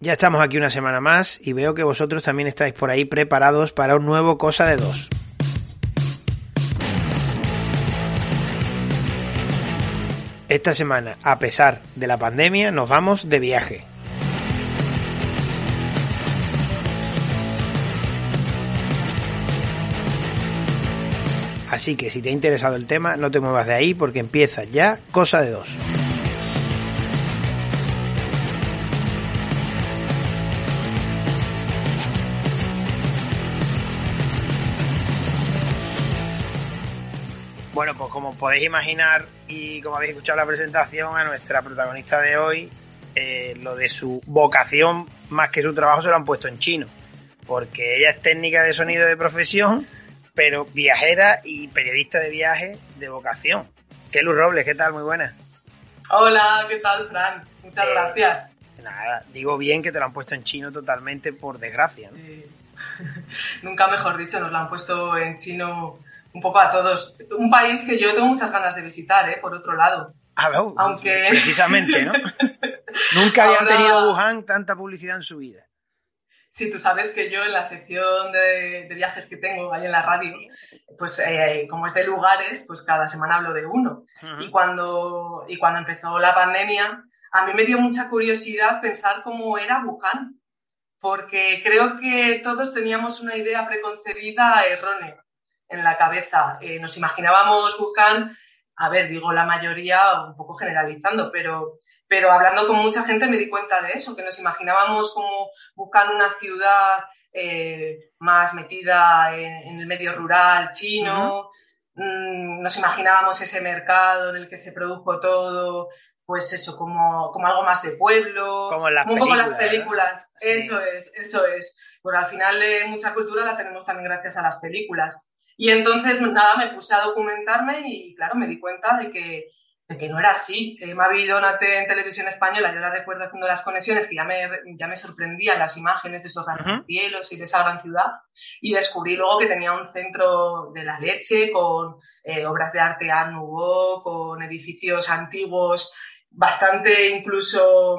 Ya estamos aquí una semana más y veo que vosotros también estáis por ahí preparados para un nuevo Cosa de Dos. Esta semana, a pesar de la pandemia, nos vamos de viaje. Así que si te ha interesado el tema, no te muevas de ahí porque empieza ya Cosa de Dos. Podéis imaginar y como habéis escuchado la presentación, a nuestra protagonista de hoy, eh, lo de su vocación más que su trabajo se lo han puesto en chino. Porque ella es técnica de sonido de profesión, pero viajera y periodista de viaje de vocación. Kelu Robles, ¿qué tal? Muy buena. Hola, ¿qué tal, Fran? Muchas Eh, gracias. Nada, digo bien que te lo han puesto en chino totalmente por desgracia. ¿no? Sí. Nunca mejor dicho, nos lo han puesto en chino un poco a todos. Un país que yo tengo muchas ganas de visitar, ¿eh? por otro lado. Ah, no, Aunque- Precisamente, ¿no? Nunca habían Ahora- tenido Wuhan tanta publicidad en su vida. Sí, tú sabes que yo en la sección de, de viajes que tengo ahí en la radio, pues eh, como es de lugares, pues cada semana hablo de uno. Y cuando, y cuando empezó la pandemia, a mí me dio mucha curiosidad pensar cómo era Wuhan, porque creo que todos teníamos una idea preconcebida errónea en la cabeza. Eh, nos imaginábamos Wuhan, a ver, digo la mayoría, un poco generalizando, pero, pero hablando con mucha gente me di cuenta de eso, que nos imaginábamos como Wuhan una ciudad eh, más metida en, en el medio rural chino. Mm, nos imaginábamos ese mercado en el que se produjo todo, pues eso, como, como algo más de pueblo, Como las un poco las películas. Eso es, eso es. Bueno, al final eh, mucha cultura la tenemos también gracias a las películas. Y entonces, nada, me puse a documentarme y, claro, me di cuenta de que, de que no era así. Eh, Mavi Donate en televisión española, yo la recuerdo haciendo las conexiones, que ya me, ya me sorprendían las imágenes de esos rascacielos y de esa gran ciudad. Y descubrí luego que tenía un centro de la leche con eh, obras de arte Art Nouveau, con edificios antiguos, bastante incluso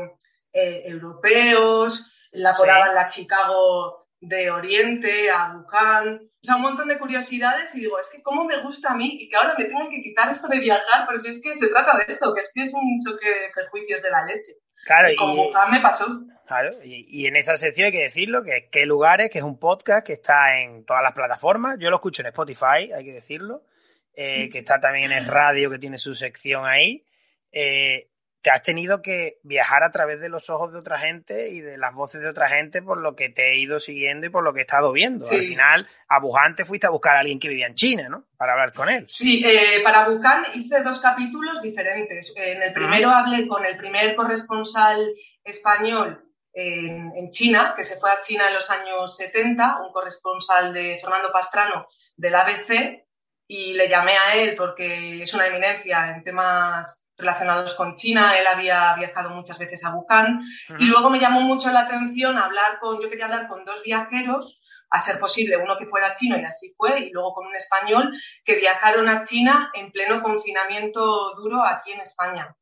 eh, europeos, la apodaban Sí. la Chicago de Oriente, a Wuhan, o sea, un montón de curiosidades y digo, es que cómo me gusta a mí y que ahora me tengan que quitar esto de viajar, pero si es que se trata de esto, que es que es un choque de prejuicios de la leche. Claro, Y con y, me pasó. claro, y, y en esa sección hay que decirlo, que qué lugares, que es un podcast que está en todas las plataformas. Yo lo escucho en Spotify, hay que decirlo, eh, que está también en radio, que tiene su sección ahí. Eh, te has tenido que viajar a través de los ojos de otra gente y de las voces de otra gente por lo que te he ido siguiendo y por lo que he estado viendo. Sí. Al final, a Wuhan te fuiste a buscar a alguien que vivía en China, ¿no? Para hablar con él. Sí, eh, para Bucán hice dos capítulos diferentes. En el primero hablé con el primer corresponsal español en, en China, que se fue a China en los años 70, un corresponsal de Fernando Pastrano del ABC, y le llamé a él porque es una eminencia en temas relacionados con China. Él había viajado muchas veces a Wuhan. Y luego me llamó mucho la atención hablar con, yo quería hablar con dos viajeros, a ser posible uno que fuera chino y así fue, y luego con un español que viajaron a China en pleno confinamiento duro aquí en España.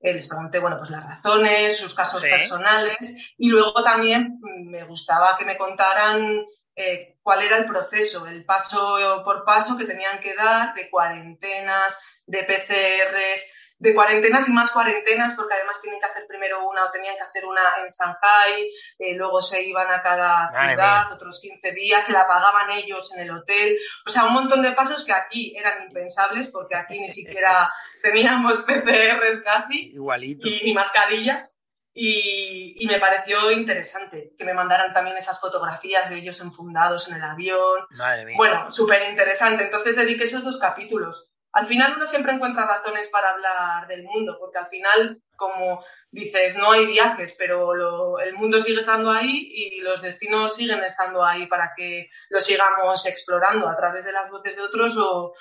Eh, les pregunté, bueno, pues las razones, sus casos Sí. personales y luego también mm, me gustaba que me contaran eh, cuál era el proceso, el paso por paso que tenían que dar de cuarentenas, de PCRs, de cuarentenas y más cuarentenas, porque además tienen que hacer primero una o tenían que hacer una en Shanghai, eh, luego se iban a cada ciudad, otros 15 días, se la pagaban ellos en el hotel. O sea, un montón de pasos que aquí eran impensables, porque aquí ni siquiera teníamos PCRs casi Igualito. y ni mascarillas. Y, y me pareció interesante que me mandaran también esas fotografías de ellos enfundados en el avión. Madre mía. Bueno, súper interesante. Entonces dediqué esos dos capítulos al final uno siempre encuentra razones para hablar del mundo, porque al final, como dices, no hay viajes, pero el mundo sigue estando ahí y los destinos siguen estando ahí para que lo sigamos explorando a través de las voces de otros o,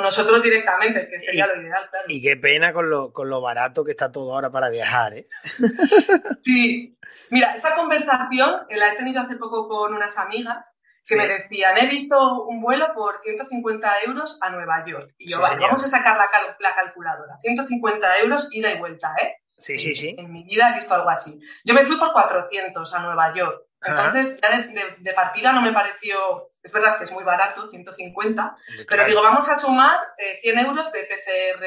nosotros directamente, que sería lo ideal, claro. Y qué pena con lo, con lo barato que está todo ahora para viajar, ¿eh? sí. Mira, esa conversación la he tenido hace poco con unas amigas que me decían, he visto un vuelo por 150 euros a Nueva York. Y yo, vale, vamos a sacar la, la, calculadora. 150 euros ida y vuelta, ¿eh? Sí, sí, sí. En, mi vida he visto algo así. Yo me fui por 400 a Nueva York. Entonces, ya de, partida no me pareció, es verdad que es muy barato, 150, pero digo, vamos a sumar 100 eh, euros de PCR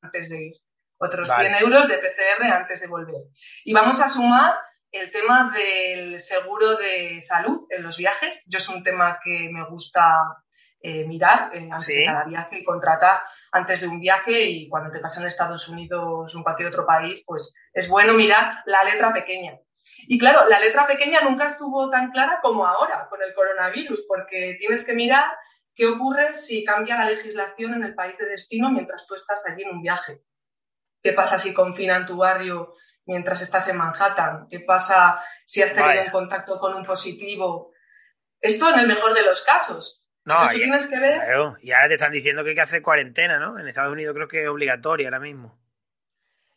antes de ir, otros 100 euros de PCR antes de volver. Y vamos a sumar el tema del seguro de salud en los viajes. Yo es un tema que me gusta eh, mirar eh, antes de cada viaje y contratar antes de un viaje y cuando te pasas en Estados Unidos o en cualquier otro país, pues es bueno mirar la letra pequeña. Y claro, la letra pequeña nunca estuvo tan clara como ahora con el coronavirus, porque tienes que mirar qué ocurre si cambia la legislación en el país de destino mientras tú estás allí en un viaje. ¿Qué pasa si confinan tu barrio mientras estás en Manhattan? ¿Qué pasa si has tenido un contacto con un positivo? Esto en el mejor de los casos. No, tienes que ver. y ahora te están diciendo que hay que hacer cuarentena, ¿no? En Estados Unidos creo que es obligatoria ahora mismo.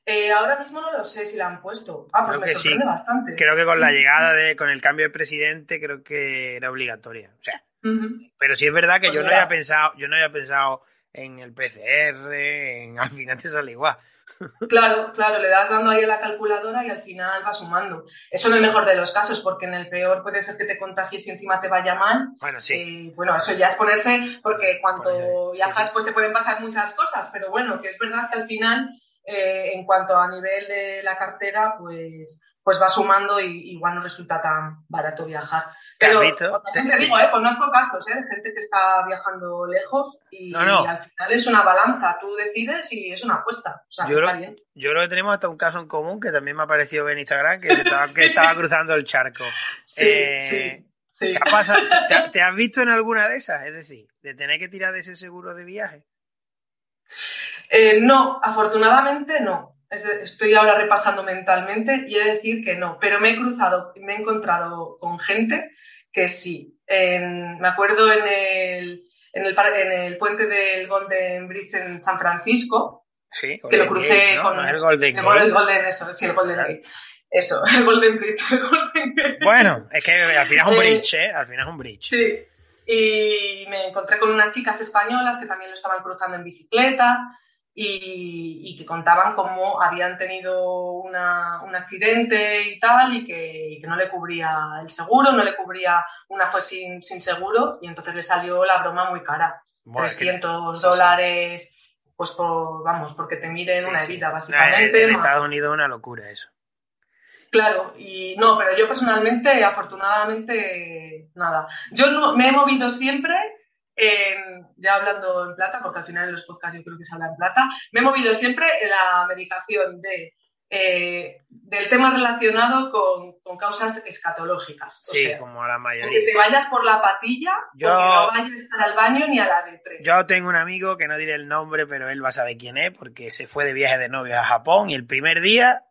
Eh, ahora mismo no lo sé si la han puesto. Ah, pues me sorprende bastante. Creo que con la llegada de, con el cambio de presidente, creo que era obligatoria. O sea, pero sí es verdad que pues yo no había pensado, yo no había pensado en el PCR, en al final te sale igual. Claro, claro, le das dando ahí a la calculadora y al final va sumando. Eso en el mejor de los casos, porque en el peor puede ser que te contagies y encima te vaya mal. Bueno, sí. Eh, bueno, eso ya es ponerse, porque cuando viajas pues te pueden pasar muchas cosas, pero bueno, que es verdad que al final, eh, en cuanto a nivel de la cartera, pues pues va sumando y igual no resulta tan barato viajar. Pero también te, digo, eh, conozco casos eh, de gente que está viajando lejos y, al final es una balanza, tú decides y es una apuesta. O sea, yo, está bien. yo creo que tenemos hasta un caso en común que también me ha parecido en Instagram, que estaba, que estaba cruzando el charco. Sí, eh, sí. ¿Te, has visto en alguna de esas? Es decir, de tener que tirar de ese seguro de viaje. Eh, no, afortunadamente no estoy ahora repasando mentalmente y he de decir que no, pero me he cruzado, me he encontrado con gente que sí. me acuerdo en el, en el, en el puente del Golden Bridge en San Francisco, que lo crucé con el Golden el Golden, eso, sí, el Golden Gate. Eso, el Golden Bridge. El Golden Gate. Bueno, es que al final es un bridge, ¿eh? Al final es un bridge. Sí. Y me encontré con unas chicas españolas que también lo estaban cruzando en bicicleta y, que contaban cómo habían tenido un accidente y tal y que, no le cubría el seguro, no le cubría una fue sin, seguro y entonces le salió la broma muy cara. 300 dólares, pues por, vamos, porque te miren una herida básicamente. En, Estados Unidos una locura eso. Claro, y no, pero yo personalmente, afortunadamente, nada. Yo no, me he movido siempre ya hablando en plata, porque al final en los podcasts yo creo que se habla en plata, me he movido siempre en la medicación de, eh, del tema relacionado con, causas escatológicas. sí, como a la mayoría. Que te vayas por la patilla, yo, no vayas al baño ni a la de tres. Yo tengo un amigo que no diré el nombre, pero él va a saber quién es, porque se fue de viaje de novio a Japón y el primer día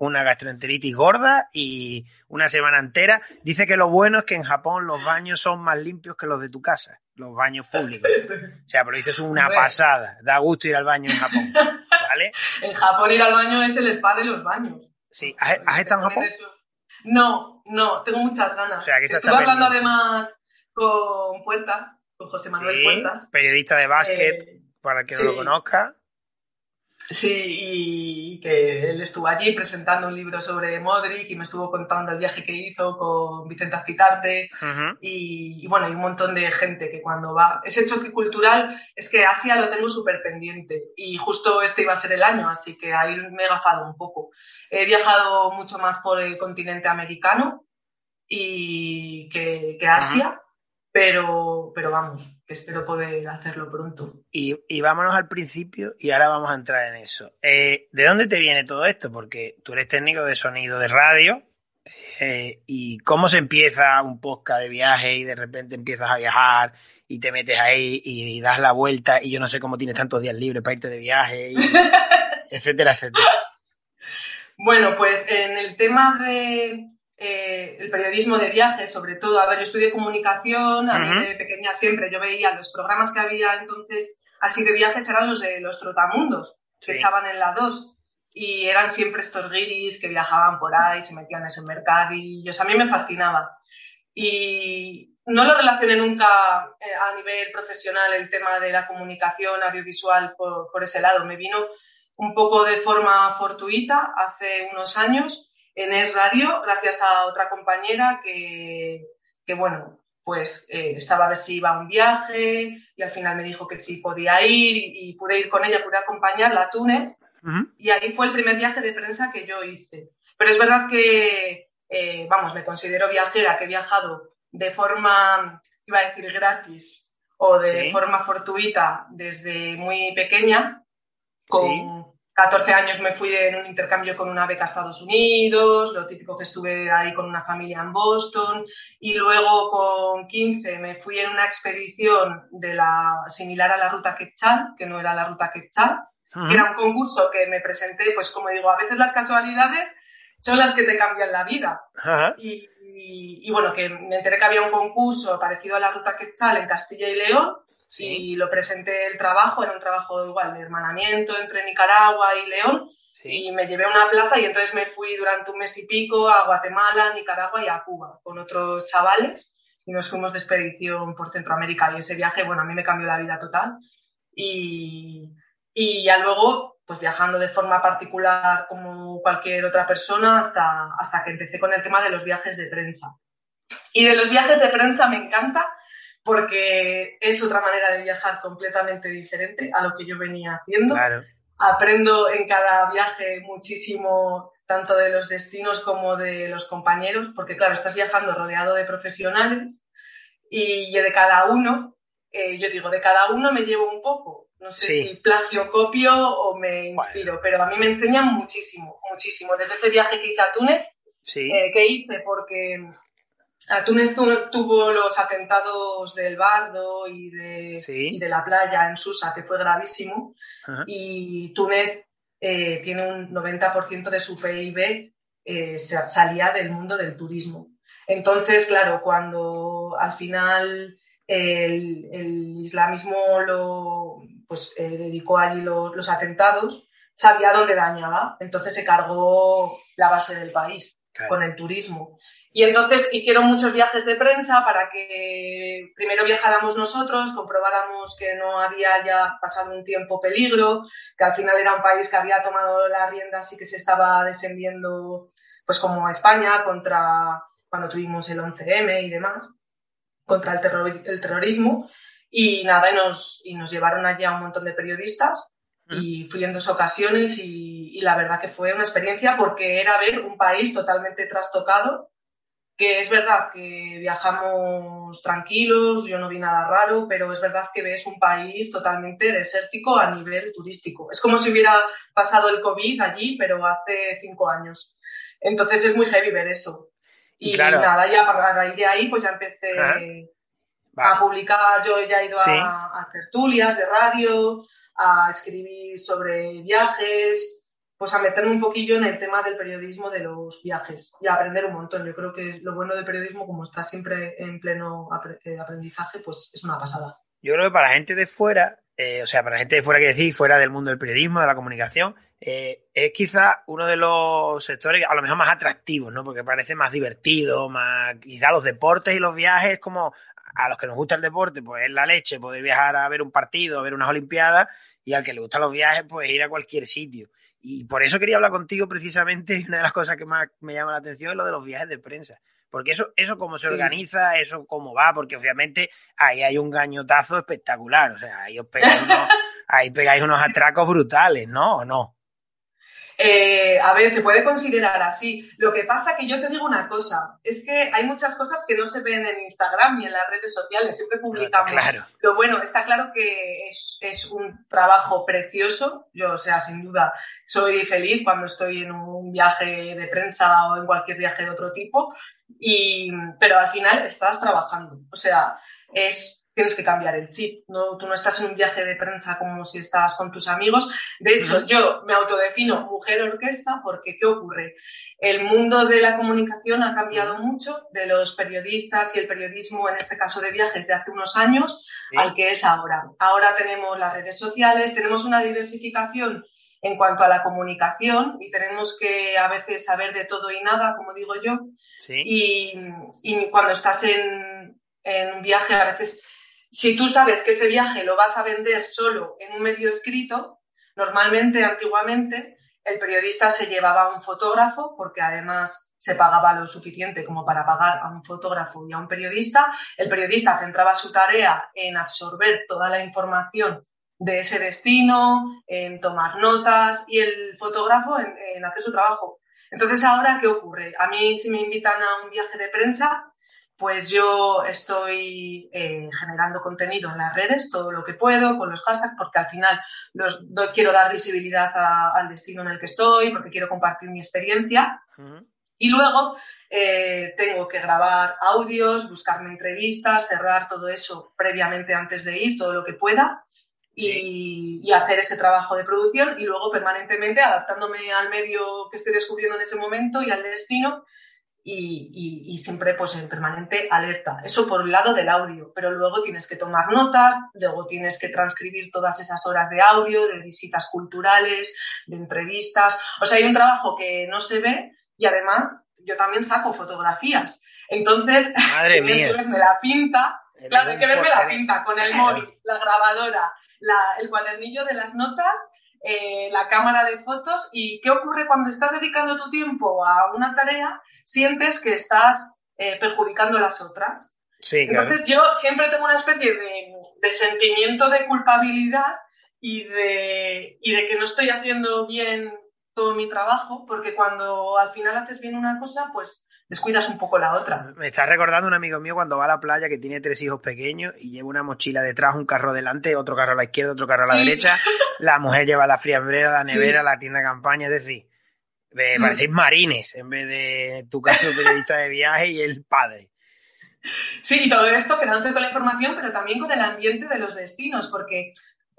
una gastroenteritis gorda y una semana entera. Dice que lo bueno es que en Japón los baños son más limpios que los de tu casa los baños públicos. O sea, pero dices es una pasada. Da gusto ir al baño en Japón. ¿Vale? en Japón ir al baño es el spa de los baños. Sí. ¿Has, estado en Japón? No, no, tengo muchas ganas. O sea, que Estuve hablando además con Puertas, con José Manuel Puertas. Periodista de básquet, eh, para que no lo conozca. Sí, y que él estuvo allí presentando un libro sobre Modric y me estuvo contando el viaje que hizo con Vicente Azpitarte. Y, bueno, hay un montón de gente que cuando va... Ese choque cultural es que Asia lo tengo súper pendiente y justo este iba a ser el año, así que ahí me he gafado un poco. He viajado mucho más por el continente americano y que, Asia pero, pero vamos, que espero poder hacerlo pronto. Y, y, vámonos al principio y ahora vamos a entrar en eso. Eh, ¿De dónde te viene todo esto? Porque tú eres técnico de sonido de radio. Eh, ¿Y cómo se empieza un podcast de viaje y de repente empiezas a viajar y te metes ahí y, das la vuelta y yo no sé cómo tienes tantos días libres para irte de viaje, etcétera, etcétera. Bueno, pues en el tema de eh, el periodismo de viajes, sobre todo, a ver, yo estudié comunicación, a mí de pequeña siempre yo veía los programas que había entonces así de viajes eran los de los trotamundos, que echaban en la 2 y eran siempre estos guiris que viajaban por ahí, se metían en ese mercadillos, a mí me fascinaba. Y no lo relacioné nunca eh, a nivel profesional el tema de la comunicación audiovisual por, ese lado. Me vino un poco de forma fortuita hace unos años en Es Radio, gracias a otra compañera que, bueno, pues eh, estaba a ver si iba a un viaje y al final me dijo que sí podía ir y, pude ir con ella, pude acompañarla a Túnez y ahí fue el primer viaje de prensa que yo hice. Pero es verdad que, eh, vamos, me considero viajera, que he viajado de forma, iba a decir gratis, o de forma fortuita desde muy pequeña. Con 14 años me fui en un intercambio con una beca a Estados Unidos, lo típico que estuve ahí con una familia en Boston, y luego con 15 me fui en una expedición de la, similar a la ruta Quetzal, que no era la ruta Quetzal, que era un concurso que me presenté, pues como digo, a veces las casualidades son las que te cambian la vida. Y, bueno, que me enteré que había un concurso parecido a la Ruta Quetzal en Castilla y León y lo presenté el trabajo, era un trabajo igual de hermanamiento entre Nicaragua y León y me llevé a una plaza y entonces me fui durante un mes y pico a Guatemala, Nicaragua y a Cuba con otros chavales y nos fuimos de expedición por Centroamérica. Y ese viaje, bueno, a mí me cambió la vida total. Y, y ya luego pues viajando de forma particular como cualquier otra persona hasta, hasta que empecé con el tema de los viajes de prensa. Y de los viajes de prensa me encanta porque es otra manera de viajar completamente diferente a lo que yo venía haciendo. Aprendo en cada viaje muchísimo, tanto de los destinos como de los compañeros, porque claro, estás viajando rodeado de profesionales y de cada uno, eh, yo digo, de cada uno me llevo un poco. No sé si plagio, copio o me inspiro, pero a mí me enseñan muchísimo, muchísimo. Desde ese viaje que hice a Túnez, eh, que hice porque Túnez tuvo los atentados del Bardo y de, de la playa en Susa, que fue gravísimo, y Túnez eh, tiene un 90% de su PIB eh, salía del mundo del turismo. Entonces, claro, cuando al final el, el islamismo lo, pues eh, dedicó allí los atentados, sabía dónde dañaba, entonces se cargó la base del país con el turismo. Y entonces hicieron muchos viajes de prensa para que primero viajáramos nosotros, comprobáramos que no había ya pasado un tiempo peligro, que al final era un país que había tomado la rienda y que se estaba defendiendo, pues como España, contra cuando tuvimos el 11M y demás, contra el, el terrorismo. Y nada, y nos, y nos llevaron allá un montón de periodistas y fui en dos ocasiones y, la verdad que fue una experiencia porque era ver un país totalmente trastocado, que es verdad que viajamos tranquilos, yo no vi nada raro, pero es verdad que ves un país totalmente desértico a nivel turístico. Es como si hubiera pasado el COVID allí, pero hace cinco años. Entonces es muy heavy ver eso. Y nada, ya a raíz de ahí pues ya empecé a publicar, yo ya he ido a, tertulias de radio, a escribir sobre viajes, pues a meterme un poquillo en el tema del periodismo de los viajes y a aprender un montón. Yo creo que lo bueno del periodismo, como está siempre en pleno eh, aprendizaje, pues es una pasada. Yo creo que para la gente de fuera, eh, o sea, para la gente de fuera que decir, fuera del mundo del periodismo, de la comunicación, eh, es quizá uno de los sectores a lo mejor más atractivos, ¿no? Porque parece más divertido, más quizá los deportes y los viajes como a los que nos gusta el deporte, pues es la leche, poder viajar a ver un partido, a ver unas Olimpiadas, y al que le gustan los viajes, pues ir a cualquier sitio. Y por eso quería hablar contigo precisamente, una de las cosas que más me llama la atención es lo de los viajes de prensa. Porque eso, eso cómo se organiza, eso cómo va, porque obviamente ahí hay un gañotazo espectacular. O sea, ahí os pegáis unos, ahí pegáis unos atracos brutales, ¿no? ¿O no? Eh, a ver, se puede considerar así. Lo que pasa que yo te digo una cosa, es que hay muchas cosas que no se ven en Instagram ni en las redes sociales, siempre publicamos. Claro. Lo bueno, está claro que es, un trabajo precioso, yo, o sea, sin duda, soy feliz cuando estoy en un viaje de prensa o en cualquier viaje de otro tipo, y, pero al final estás trabajando, o sea, es tienes que cambiar el chip. No, tú no estás en un viaje de prensa como si estás con tus amigos. De hecho, yo me autodefino mujer orquesta porque ¿qué ocurre? El mundo de la comunicación ha cambiado mucho de los periodistas y el periodismo, en este caso de viajes, de hace unos años al que es ahora. Ahora tenemos las redes sociales, tenemos una diversificación en cuanto a la comunicación y tenemos que a veces saber de todo y nada, como digo yo. Y, cuando estás en, en, un viaje, a veces, si tú sabes que ese viaje lo vas a vender solo en un medio escrito, normalmente, antiguamente, el periodista se llevaba a un fotógrafo porque además se pagaba lo suficiente como para pagar a un fotógrafo y a un periodista. El periodista centraba su tarea en absorber toda la información de ese destino, en tomar notas y el fotógrafo en, hacer su trabajo. Entonces, ahora, ¿qué ocurre? A mí, si me invitan a un viaje de prensa, pues yo estoy eh, generando contenido en las redes, todo lo que puedo, con los hashtags, porque al final los, quiero dar visibilidad al destino en el que estoy, porque quiero compartir mi experiencia. Y luego eh, tengo que grabar audios, buscarme entrevistas, cerrar todo eso previamente antes de ir, todo lo que pueda y, hacer ese trabajo de producción y luego permanentemente adaptándome al medio que estoy descubriendo en ese momento y al destino y, siempre pues en permanente alerta. Eso por el lado del audio, pero luego tienes que tomar notas, luego tienes que transcribir todas esas horas de audio, de visitas culturales, de entrevistas. O sea, hay un trabajo que no se ve y además yo también saco fotografías. Entonces, Madre tienes que verme la pinta, claro, hay que verme la pinta con el móvil, la grabadora, el cuadernillo de las notas, eh, la cámara de fotos. Y qué ocurre cuando estás dedicando tu tiempo a una tarea, sientes que estás eh, perjudicando las otras. Entonces yo siempre tengo una especie de, sentimiento de culpabilidad y de, y de que no estoy haciendo bien todo mi trabajo, porque cuando al final haces bien una cosa, pues descuidas un poco la otra. Me está recordando un amigo mío cuando va a la playa que tiene tres hijos pequeños y lleva una mochila detrás, un carro delante, otro carro a la izquierda, otro carro a la derecha. La mujer lleva la friambrera, la nevera, la tienda de campaña, es decir, mm. parecéis marines en vez de tu caso periodista de viaje y el padre. Sí, y todo esto quedándote con la información, pero también con el ambiente de los destinos, porque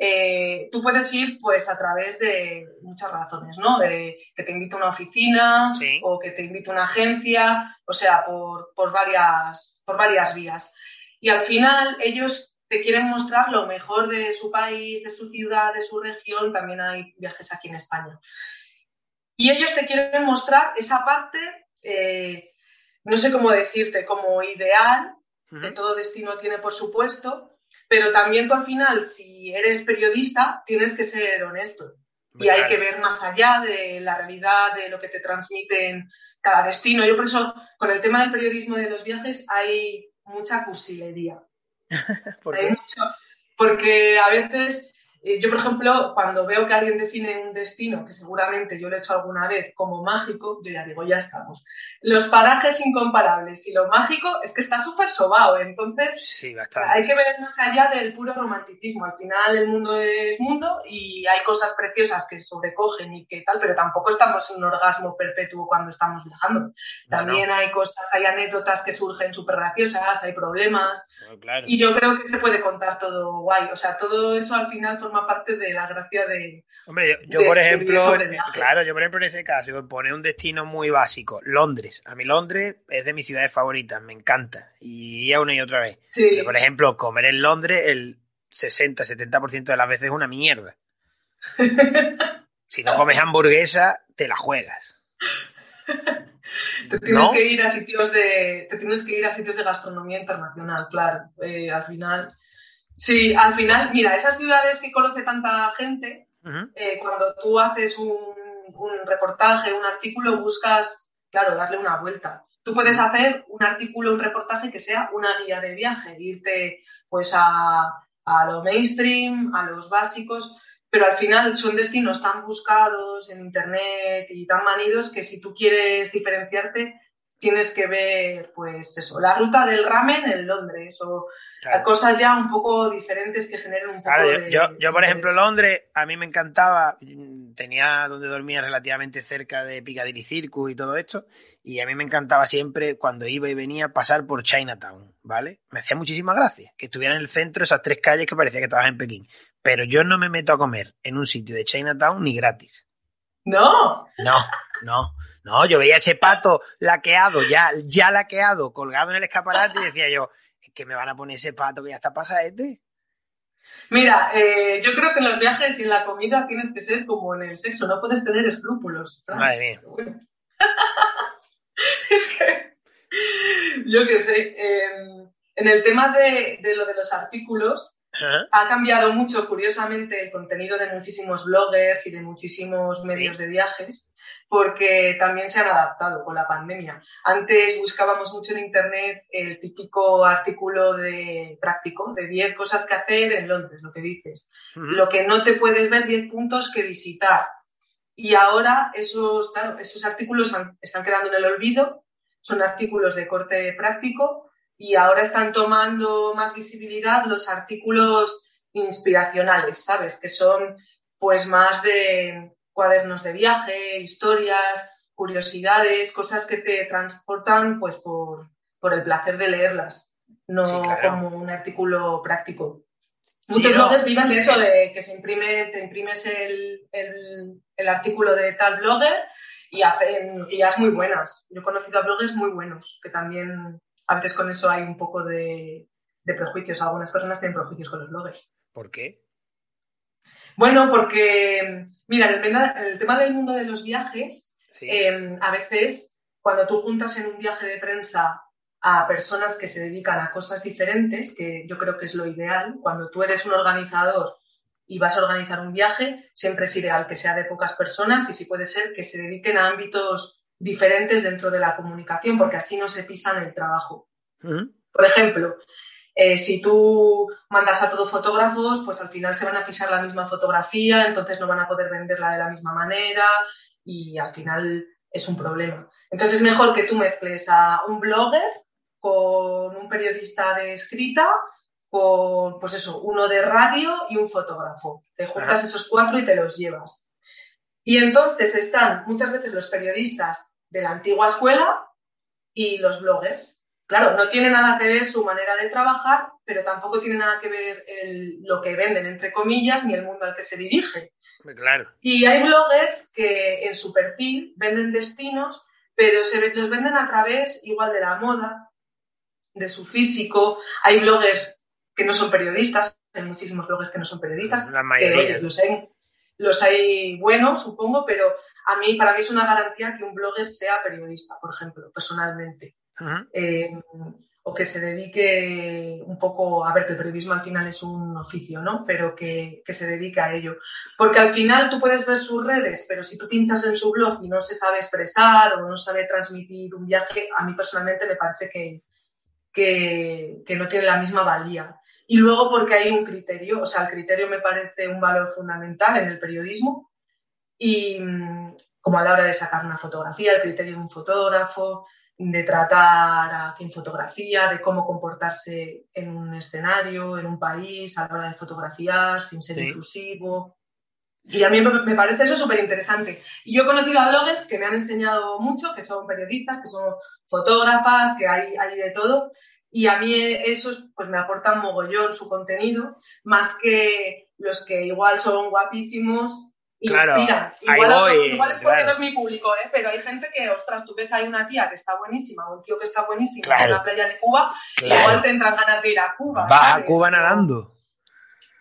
eh, tú puedes ir pues a través de muchas razones, ¿no? De que te invita a una oficina o que te invita a una agencia, o sea, por, varias, por varias vías. Y al final ellos te quieren mostrar lo mejor de su país, de su ciudad, de su región, también hay viajes aquí en España. Y ellos te quieren mostrar esa parte, eh, no sé cómo decirte, como ideal, que todo destino tiene, por supuesto, pero también tú al final, si eres periodista, tienes que ser honesto. Y hay que ver más allá de la realidad, de lo que te transmiten cada destino. Yo por eso, con el tema del periodismo de los viajes, hay mucha cursilería. hay mucho, porque a veces eh, yo, por ejemplo, cuando veo que alguien define un destino, que seguramente yo lo he hecho alguna vez, como mágico, yo ya digo, ya estamos. Los parajes incomparables y lo mágico es que está súper sobado. Entonces, hay que ver más allá del puro romanticismo. Al final, el mundo es mundo y hay cosas preciosas que sobrecogen y que tal, pero tampoco estamos en un orgasmo perpetuo cuando estamos viajando. También hay cosas, hay anécdotas que surgen súper graciosas, hay problemas. Y yo creo que se puede contar todo guay. O sea, todo eso al final forma parte de la gracia de. Hombre, yo, por ejemplo, claro, yo por ejemplo en ese caso, poner un destino muy básico, Londres. A mí Londres es de mis ciudades favoritas, me encanta. Y iría una y otra vez. Pero, por ejemplo, comer en Londres el 60-70% de las veces es una mierda. si no comes hamburguesa, te la juegas. te tienes que ir a sitios de te tienes que ir a sitios de gastronomía internacional claro eh, al final Sí, al final, mira, esas ciudades que conoce tanta gente, eh, cuando tú haces un, reportaje, un artículo, buscas, claro, darle una vuelta. Tú puedes hacer un artículo, un reportaje que sea una guía de viaje, irte pues a, a lo mainstream, a los básicos, pero al final son destinos tan buscados en internet y tan manidos que si tú quieres diferenciarte, tienes que ver, pues eso, la ruta del ramen en Londres o cosas ya un poco diferentes que generen un poco de, yo, yo, por ejemplo, Londres, a mí me encantaba, tenía donde dormía relativamente cerca de Piccadilly Circus y todo esto, y a mí me encantaba siempre, cuando iba y venía, pasar por Chinatown. ¿vale? Me hacía muchísima gracia que estuviera en el centro esas tres calles que parecía que estabas en Pekín. Pero yo no me meto a comer en un sitio de Chinatown ni gratis. No. No, no, no. Yo veía ese pato laqueado, ya, ya laqueado, colgado en el escaparate y decía yo, que me van a poner ese pato que ya está pasadete. Mira, eh, yo creo que en los viajes y en la comida tienes que ser como en el sexo, no puedes tener escrúpulos. Madre mía. es que, yo qué sé, em, en el tema de, de, lo de los artículos, ha cambiado mucho, curiosamente, el contenido de muchísimos bloggers y de muchísimos medios Sí. de viajes, porque también se han adaptado con la pandemia. Antes buscábamos mucho en Internet el típico artículo de práctico, de 10 cosas que hacer en Londres, lo que dices. Lo que no te puedes ver 10 puntos que visitar. Y ahora esos, claro, esos artículos han- están quedando en el olvido, son artículos de corte práctico y ahora están tomando más visibilidad los artículos inspiracionales, ¿sabes? Que son pues más de cuadernos de viaje, historias, curiosidades, cosas que te transportan pues por, por el placer de leerlas, no Sí, claro. como un artículo práctico. Sí, Muchos no. bloggers viven de eso, de que se imprime, te imprimes el, el- el artículo de tal blogger y hacen ideas muy buenas. Yo he conocido a bloggers muy buenos, que también a veces con eso hay un poco de, de prejuicios. Algunas personas tienen prejuicios con los bloggers. ¿Por qué? Bueno, porque, mira, el, el tema del mundo de los viajes, Sí. eh, a veces cuando tú juntas en un viaje de prensa a personas que se dedican a cosas diferentes, que yo creo que es lo ideal, cuando tú eres un organizador y vas a organizar un viaje, siempre es ideal que sea de pocas personas y si puede ser que se dediquen a ámbitos diferentes dentro de la comunicación, porque así no se pisan el trabajo. Por ejemplo, eh, si tú mandas a todos fotógrafos, pues al final se van a pisar la misma fotografía, entonces no van a poder venderla de la misma manera y al final es un problema. Entonces es mejor que tú mezcles a un blogger con un periodista de escrita, con pues eso, uno de radio y un fotógrafo. Te juntas Ajá. esos cuatro y te los llevas. Y entonces están muchas veces los periodistas de la antigua escuela y los bloggers. Claro, no tiene nada que ver su manera de trabajar, pero tampoco tiene nada que ver el- lo que venden, entre comillas, ni el mundo al que se dirige. Claro. Y hay bloggers que en su perfil venden destinos, pero se los venden a través igual de la moda, de su físico. Hay bloggers que no son periodistas, hay muchísimos bloggers que no son periodistas, La que mayoría. oye, los hay, los hay buenos, supongo, pero a mí, para mí es una garantía que un blogger sea periodista, por ejemplo, personalmente. Eh, o que se dedique un poco, a ver, que el periodismo al final es un oficio, ¿no? Pero que, que se dedique a ello. Porque al final tú puedes ver sus redes, pero si tú pinchas en su blog y no se sabe expresar o no sabe transmitir un viaje, a mí personalmente me parece que, que, que no tiene la misma valía. Y luego porque hay un criterio, o sea, el criterio me parece un valor fundamental en el periodismo y mm, como a la hora de sacar una fotografía, el criterio de un fotógrafo, de tratar a quien fotografía, de cómo comportarse en un escenario, en un país, a la hora de fotografiar, sin ser Sí. intrusivo. Y a mí me parece eso súper interesante. Y yo he conocido a bloggers que me han enseñado mucho, que son periodistas, que son fotógrafas, que hay, hay de todo. Y a mí esos pues me aportan mogollón su contenido, más que los que igual son guapísimos y Claro, ahí Igual, a- voy, igual es porque claro. no es mi público, ¿eh? pero hay gente que, ostras, tú ves ahí una tía que está buenísima o un tío que está buenísimo Claro. en la playa de Cuba, Claro. igual te entran ganas de ir a Cuba. Vas a. Cuba nadando.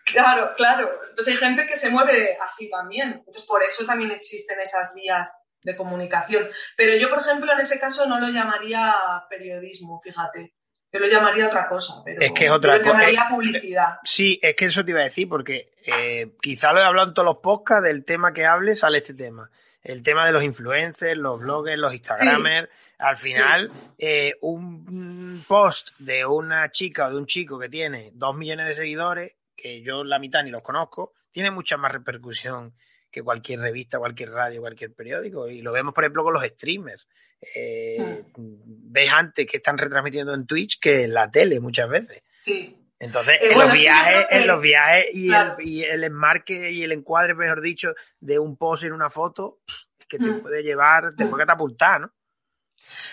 Claro, claro. Entonces hay gente que se mueve así también. Entonces por eso también existen esas vías de comunicación. Pero yo, por ejemplo, en ese caso no lo llamaría periodismo, fíjate. Yo lo llamaría otra cosa, pero Es que es otra yo lo cosa. llamaría publicidad. Sí, es que eso te iba a decir, porque eh, quizá lo he hablado en todos los podcasts, del tema que hable sale este tema. El tema de los influencers, los bloggers, los instagramers. Al final, eh, un post de una chica o de un chico que tiene dos millones de seguidores, que yo la mitad ni los conozco, tiene mucha más repercusión que cualquier revista, cualquier radio, cualquier periódico. Y lo vemos, por ejemplo, con los streamers. Eh, ves antes que están retransmitiendo en Twitch que en la tele muchas veces. Sí. Entonces, Eh, en, bueno, los viajes, creo que- en los viajes y, Claro. el, y el enmarque y el encuadre, mejor dicho, de un post en una foto, es que te Mm. puede llevar, te Mm. puede catapultar, ¿no?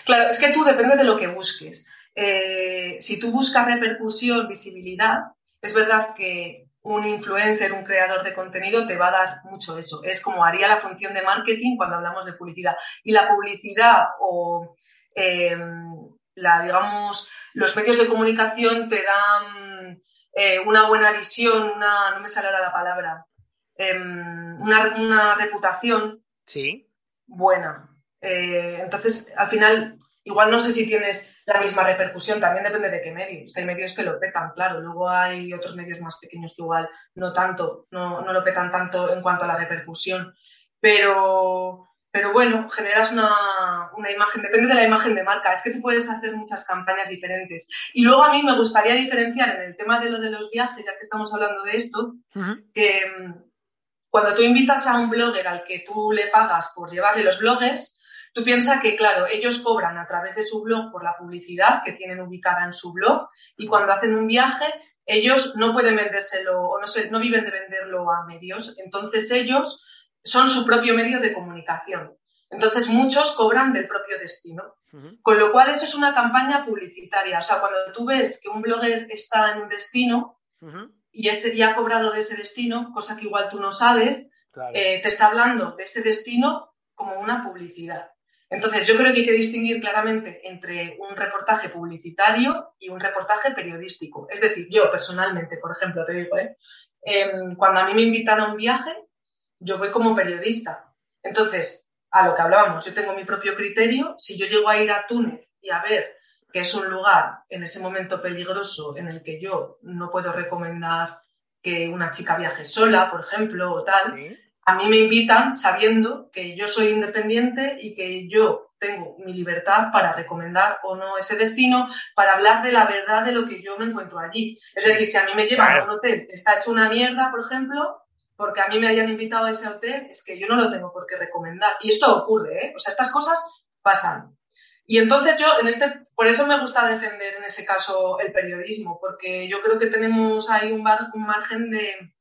Claro, es que tú depende de lo que busques. eh, si tú buscas repercusión, visibilidad, es verdad que un influencer, un creador de contenido te va a dar mucho eso. Es como haría la función de marketing cuando hablamos de publicidad. Y la publicidad o em, la, digamos, los medios de comunicación te dan eh, una buena visión, una, no me sale la palabra, em, una, reputación sí. buena. Eh, entonces, al final, igual no sé si tienes la misma repercusión, también depende de qué medios. Hay medios que lo petan, claro. Luego hay otros medios más pequeños que igual no tanto, no, no lo petan tanto en cuanto a la repercusión. Pero, pero bueno, generas una, una, imagen, depende de la imagen de marca, es que tú puedes hacer muchas campañas diferentes. Y luego a mí me gustaría diferenciar en el tema de lo de los viajes, ya que estamos hablando de esto, que mm, cuando tú invitas a un blogger al que tú le pagas por llevarle los bloggers, Tú piensas que, claro, ellos cobran a través de su blog por la publicidad que tienen ubicada en su blog y cuando hacen un viaje, ellos no pueden vendérselo o no, se, no viven de venderlo a medios. Entonces ellos son su propio medio de comunicación. Entonces muchos cobran del propio destino. Con lo cual eso es una campaña publicitaria. O sea, cuando tú ves que un blogger está en un destino y ese día ha cobrado de ese destino, cosa que igual tú no sabes, eh, te está hablando de ese destino como una publicidad. Entonces, yo creo que hay que distinguir claramente entre un reportaje publicitario y un reportaje periodístico. Es decir, yo personalmente, por ejemplo, te digo, ¿eh? em, cuando a mí me invitan a un viaje, yo voy como periodista. Entonces, a lo que hablábamos, yo tengo mi propio criterio. Si yo llego a ir a Túnez y a ver que es un lugar en ese momento peligroso en el que yo no puedo recomendar que una chica viaje sola, por ejemplo, o tal, a mí me invitan sabiendo que yo soy independiente y que yo tengo mi libertad para recomendar o no ese destino, para hablar de la verdad de lo que yo me encuentro allí. Es decir, si a mí me llevan a un hotel que está hecho una mierda, por ejemplo, porque a mí me hayan invitado a ese hotel, es que yo no lo tengo por qué recomendar. Y esto ocurre, ¿eh? O sea, estas cosas pasan. Y entonces yo, en este, por eso me gusta defender en ese caso el periodismo, porque yo creo que tenemos ahí un margen de,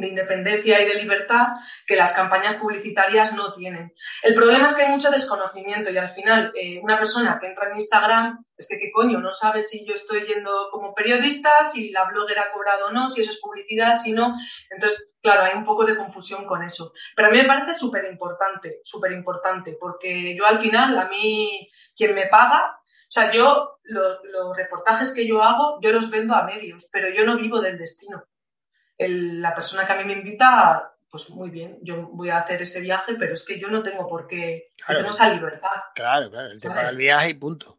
de independencia y de libertad que las campañas publicitarias no tienen. El problema es que hay mucho desconocimiento y al final eh, una persona que entra en Instagram es que qué coño, no sabe si yo estoy yendo como periodista, si la blogger ha cobrado o no, si eso es publicidad, si no. Entonces, claro, hay un poco de confusión con eso. Pero a mí me parece súper importante, súper importante, porque yo al final, a mí, quien me paga, o sea, yo los reportajes que yo hago, yo los vendo a medios, pero yo no vivo del destino la persona que a mí me invita, pues muy bien, yo voy a hacer ese viaje, pero es que yo no tengo por qué, no tengo esa libertad. Claro, claro, el tema del viaje y punto.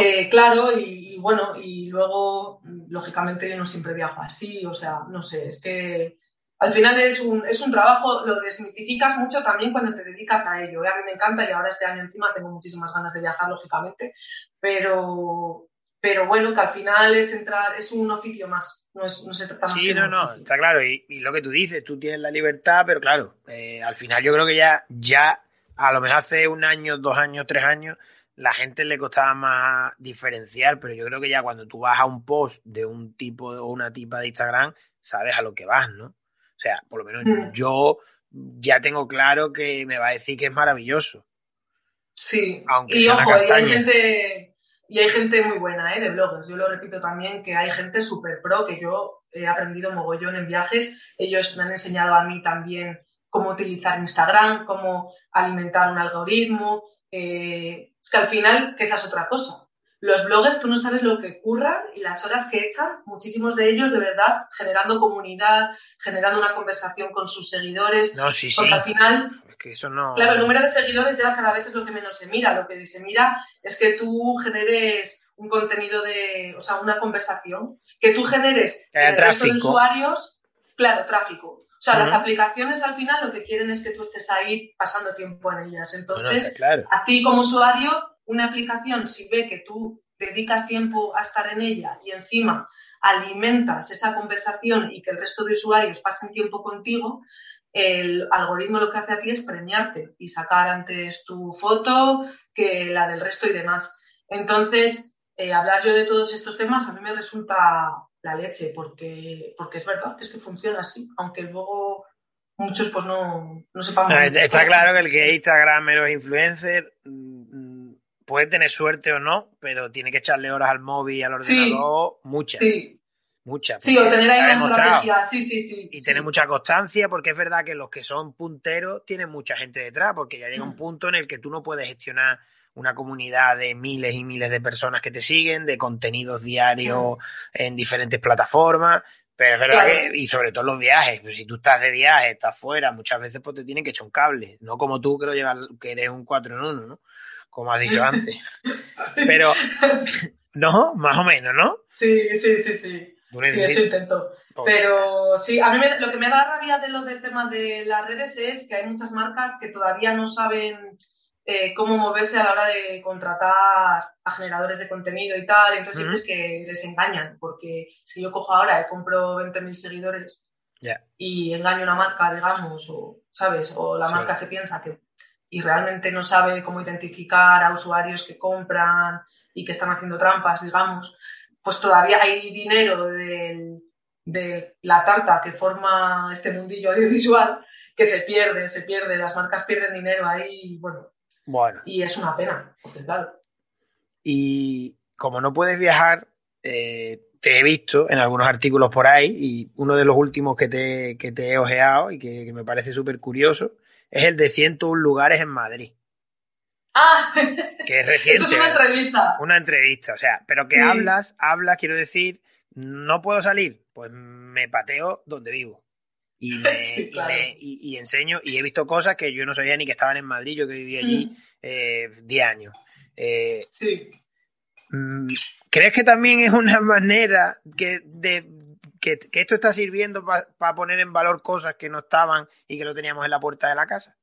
Eh, claro, y, bueno, y luego, lógicamente, yo no siempre viajo así, o sea, no sé, es que al final es un, es un trabajo, lo desmitificas mucho también cuando te dedicas a ello. ¿eh? A mí me encanta y ahora este año encima tengo muchísimas ganas de viajar, lógicamente, pero, pero bueno, que al final es entrar, es un oficio más, no, es, no se trata más. Sí, no, no, está claro, y, lo que tú dices, tú tienes la libertad, pero claro, eh, al final yo creo que ya, ya, a lo mejor hace un año, dos años, tres años, la gente le costaba más diferenciar, pero yo creo que ya cuando tú vas a un post de un tipo o una tipa de Instagram, sabes a lo que vas, ¿no? O sea, por lo menos mm. yo ya tengo claro que me va a decir que es maravilloso. Sí, Aunque y ojo, hay gente y hay gente muy buena, ¿eh? De bloggers. Yo lo repito también que hay gente súper pro que yo he aprendido mogollón en viajes. Ellos me han enseñado a mí también cómo utilizar Instagram, cómo alimentar un algoritmo. Eh, es que al final, que esa es otra cosa. Los bloggers, tú no sabes lo que curran y las horas que echan, muchísimos de ellos de verdad generando comunidad, generando una conversación con sus seguidores. No, sí, porque al final no... Claro, el número de seguidores ya cada vez es lo que menos se mira. Lo que se mira es que tú generes un contenido de, o sea, una conversación, que tú generes que el resto de usuarios, claro, tráfico. O sea, las aplicaciones al final lo que quieren es que tú estés ahí pasando tiempo en ellas. Entonces, a ti como usuario, una aplicación, si ve que tú dedicas tiempo a estar en ella y encima alimentas esa conversación y que el resto de usuarios pasen tiempo contigo, el algoritmo lo que hace a ti es premiarte y sacar antes tu foto que la del resto y demás. Entonces, eh, hablar yo de todos estos temas a mí me resulta la leche, porque, porque es verdad que es que funciona así, aunque luego muchos pues no, no sepan. está claro que el que Instagram es influencer, mm, puede tener suerte o no, pero tiene que echarle horas al móvil y al ordenador, muchas. Sí. Muchas. Sí, o tener ahí una estrategia, sí, sí, sí. Y tener mucha constancia, porque es verdad que los que son punteros tienen mucha gente detrás, porque ya llega un mm. punto en el que tú no puedes gestionar una comunidad de miles y miles de personas que te siguen, de contenidos diarios mm. en diferentes plataformas. Pero es verdad que, y sobre todo los viajes, pues si tú estás de viaje, estás fuera, muchas veces pues te tienen que echar un cable, no como tú que lo llevas, que eres un 4 en 1, ¿no? Como has dicho antes. Pero, no, más o menos, ¿no? Sí, sí, sí, sí. Sí, eso intento. Pero sí, a mí lo que me da rabia de lo del tema de las redes es que hay muchas marcas que todavía no saben eh, cómo moverse a la hora de contratar a generadores de contenido y tal. Entonces es que les engañan, porque si yo cojo ahora y compro 20.000 seguidores y engaño una marca, digamos, o, ¿sabes? O la marca se piensa que y realmente no sabe cómo identificar a usuarios que compran y que están haciendo trampas, digamos, pues todavía hay dinero de, la tarta que forma este mundillo audiovisual que se pierde, se pierde, las marcas pierden dinero ahí, bueno. Bueno. Y es una pena, porque claro. Y como no puedes viajar, eh, te he visto en algunos artículos por ahí y uno de los últimos que te, que te he ojeado y que, que me parece súper curioso es el de 101 lugares en Madrid. Ah, que es reciente. Eso es una entrevista. Una entrevista, o sea, pero que hablas, hablas, quiero decir, no puedo salir, pues me pateo donde vivo. Y, me, y, enseño, y he visto cosas que yo no sabía ni que estaban en Madrid, yo que viví allí 10 eh, años. Eh, sí. Mm, ¿Crees que también es una manera que, de, que, esto está sirviendo para poner en valor cosas que no estaban y que lo teníamos en la puerta de la casa?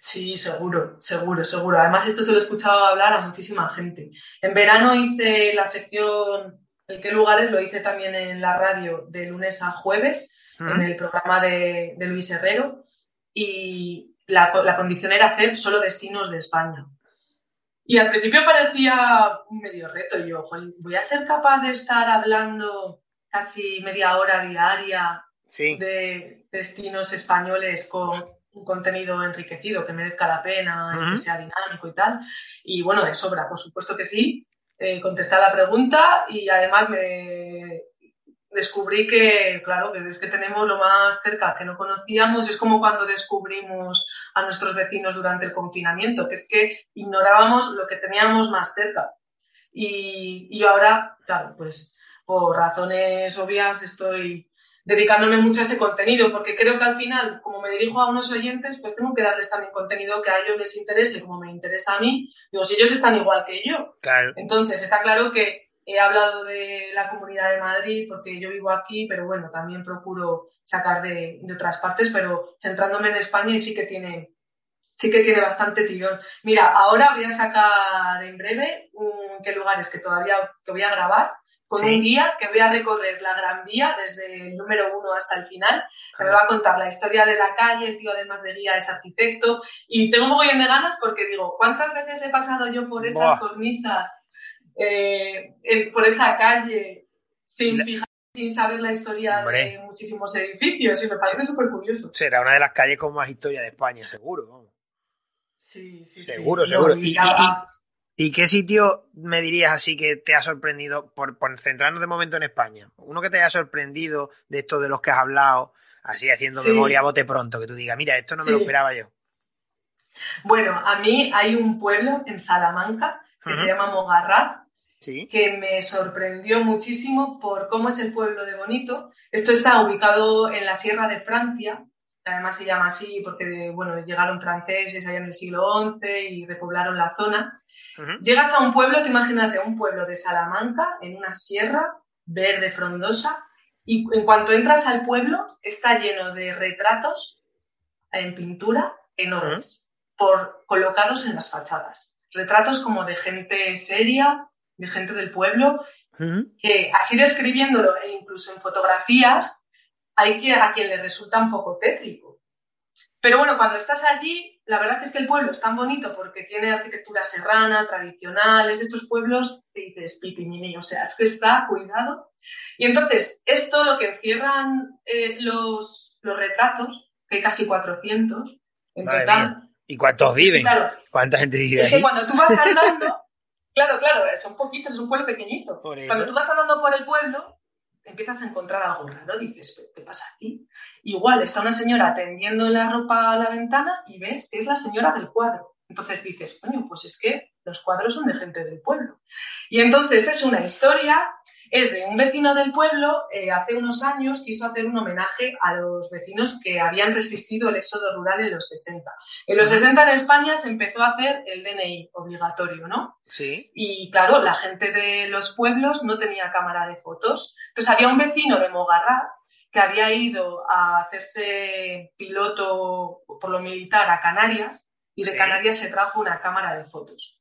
Sí, seguro, seguro, seguro. Además, esto se lo he escuchado hablar a muchísima gente. En verano hice la sección ¿En qué lugares? Lo hice también en la radio de lunes a jueves, en el programa de, Luis Herrero. Y la, condición era hacer solo destinos de España. Y al principio parecía un medio reto. Yo, voy a ser capaz de estar hablando casi media hora diaria de destinos españoles con un contenido enriquecido que merezca la pena, que sea dinámico y tal. Y bueno, de sobra, por supuesto que sí. Eh, contestar la pregunta y además me descubrí que, claro, que es que tenemos lo más cerca que no conocíamos. Es como cuando descubrimos a nuestros vecinos durante el confinamiento, que es que ignorábamos lo que teníamos más cerca. Y, y ahora, claro, pues por razones obvias estoy dedicándome mucho a ese contenido, porque creo que al final, como me dirijo a unos oyentes, pues tengo que darles también contenido que a ellos les interese, como me interesa a mí. Digo, si ellos están igual que yo. Entonces, está claro que he hablado de la Comunidad de Madrid, porque yo vivo aquí, pero bueno, también procuro sacar de, otras partes, pero centrándome en España y sí que tiene sí que tiene bastante tirón. Mira, ahora voy a sacar en breve qué lugares que todavía que voy a grabar con un guía que voy a recorrer la Gran Vía desde el número uno hasta el final, que me va a contar la historia de la calle, el tío además de guía es arquitecto y tengo un mogollón de ganas porque digo, ¿cuántas veces he pasado yo por esas cornisas, eh, por esa calle, sin fijar, sin saber la historia de muchísimos edificios? Y me parece súper curioso. Será una de las calles con más historia de España, seguro. Sí, sí, seguro, seguro. y, ¿Y qué sitio me dirías así que te ha sorprendido, por, centrarnos de momento en España? Uno que te haya sorprendido de estos de los que has hablado, así haciendo memoria a bote pronto, que tú digas, mira, esto no me lo esperaba yo. Bueno, a mí hay un pueblo en Salamanca que se llama Mogarraz, que me sorprendió muchísimo por cómo es el pueblo de Bonito. Esto está ubicado en la Sierra de Francia, además se llama así porque bueno, llegaron franceses allá en el siglo XI y repoblaron la zona. Llegas a un pueblo, te imagínate, un pueblo de Salamanca, en una sierra verde frondosa, y en cuanto entras al pueblo, está lleno de retratos en pintura enormes, por, colocados en las fachadas. Retratos como de gente seria, de gente del pueblo, que así describiéndolo, e incluso en fotografías, hay que, a quien le resulta un poco tétrico. Pero bueno, cuando estás allí, la verdad es que el pueblo es tan bonito porque tiene arquitectura serrana, tradicional, es de estos pueblos que dices, pitimini, o sea, es que está cuidado. Y entonces, esto lo que encierran eh, los, los retratos, que hay casi 400 en total, ¿Y cuántos viven? ¿Cuánta gente vive Es que cuando tú vas andando, claro, claro, son poquitos, es un pueblo pequeñito. Cuando tú vas andando por el pueblo, empiezas a encontrar algo raro, dices, ¿qué pasa aquí? Igual está una señora tendiendo la ropa a la ventana y ves que es la señora del cuadro. Entonces dices, coño, pues es que los cuadros son de gente del pueblo. Y entonces es una historia, es de un vecino del pueblo, eh, hace unos años quiso hacer un homenaje a los vecinos que habían resistido el éxodo rural en los 60. En los 60 en España se empezó a hacer el DNI obligatorio, ¿no? Sí. Y claro, la gente de los pueblos no tenía cámara de fotos. Entonces había un vecino de Mogarraz que había ido a hacerse piloto por lo militar a Canarias y de Canarias se trajo una cámara de fotos.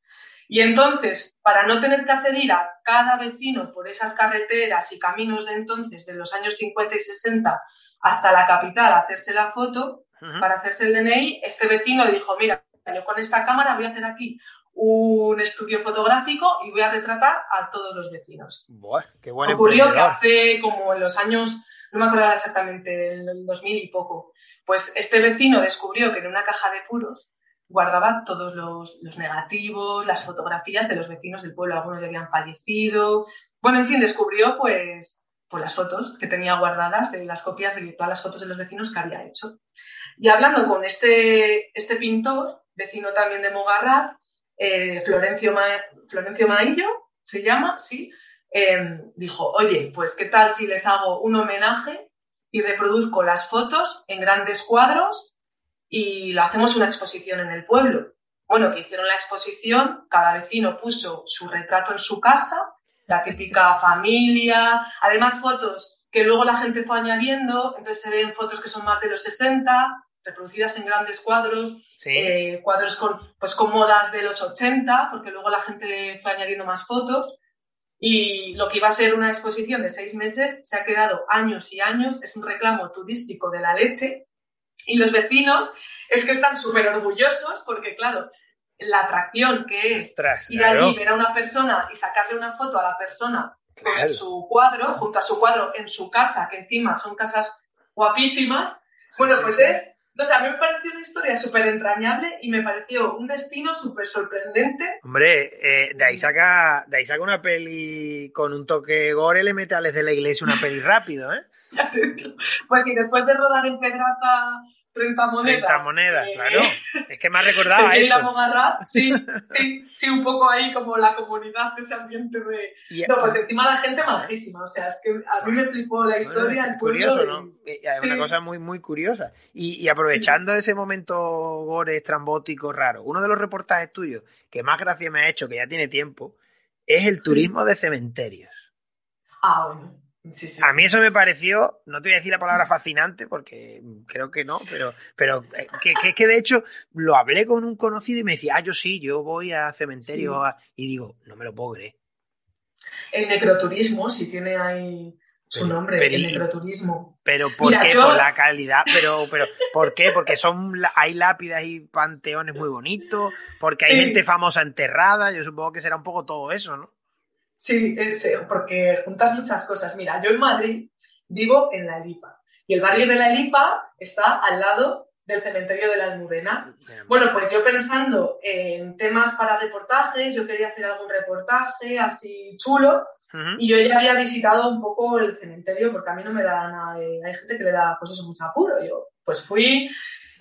Y entonces, para no tener que hacer ir a cada vecino por esas carreteras y caminos de entonces, de los años 50 y 60, hasta la capital a hacerse la foto, para hacerse el DNI, este vecino dijo, mira, yo con esta cámara voy a hacer aquí un estudio fotográfico y voy a retratar a todos los vecinos. Buah, qué Ocurrió que hace como en los años, no me acuerdo exactamente, en el 2000 y poco, pues este vecino descubrió que en una caja de puros guardaba todos los, negativos, las fotografías de los vecinos del pueblo, algunos ya habían fallecido. Bueno, en fin, descubrió pues, pues las fotos que tenía guardadas de las copias de todas las fotos de los vecinos que había hecho. Y hablando con este, este pintor, vecino también de Mogarraz, eh, Florencio, Florencio Maillo, se llama, sí, em, dijo, oye, pues qué tal si les hago un homenaje y reproduzco las fotos en grandes cuadros y lo hacemos una exposición en el pueblo. Bueno, que hicieron la exposición, cada vecino puso su retrato en su casa, la típica familia, además fotos que luego la gente fue añadiendo, entonces se ven fotos que son más de los 60, reproducidas en grandes cuadros, eh, cuadros con, pues, con modas de los 80, porque luego la gente fue añadiendo más fotos. Y lo que iba a ser una exposición de seis meses se ha quedado años y años, es un reclamo turístico de la leche, y los vecinos es que están súper orgullosos porque, claro, la atracción que es ir allí, ver a una persona y sacarle una foto a la persona con su cuadro, junto a su cuadro en su casa, que encima son casas guapísimas, bueno, pues es o sea, a mí me pareció una historia súper entrañable y me pareció un destino súper sorprendente. Hombre, eh, de, ahí saca, de ahí saca una peli con un toque gore, le mete a de la Iglesia una peli rápido, ¿eh? pues sí, después de rodar en Pedraza 30 monedas. 30 monedas, claro. Es que me ha recordado a eso. sí, sí, sí, un poco ahí como la comunidad, ese ambiente de... no, pues encima la gente majísima, o sea, es que a mí me flipó la historia, el Curioso, ¿no? Es una cosa muy, muy curiosa. Y, aprovechando ese momento gore, estrambótico, raro, uno de los reportajes tuyos que más gracia me ha hecho, que ya tiene tiempo, es el turismo de cementerios. Ah, bueno a mí eso me pareció, no te voy a decir la palabra fascinante porque creo que no, pero, pero eh, que, que, de hecho lo hablé con un conocido y me decía, ah, yo sí, yo voy a cementerio y digo, no me lo puedo creer. El necroturismo, si tiene ahí su nombre, el necroturismo. Pero ¿por qué? Por la calidad, pero, pero ¿por qué? Porque son hay lápidas y panteones muy bonitos, porque hay gente famosa enterrada, yo supongo que será un poco todo eso, ¿no? Sí, porque juntas muchas cosas. Mira, yo en Madrid vivo en La Lipa y el barrio de La Lipa está al lado del cementerio de la Almudena. Bueno, pues yo pensando en temas para reportajes, yo quería hacer algún reportaje así chulo y yo ya había visitado un poco el cementerio porque a mí no me da nada de... Hay gente que le da pues eso mucho apuro. Yo pues fui,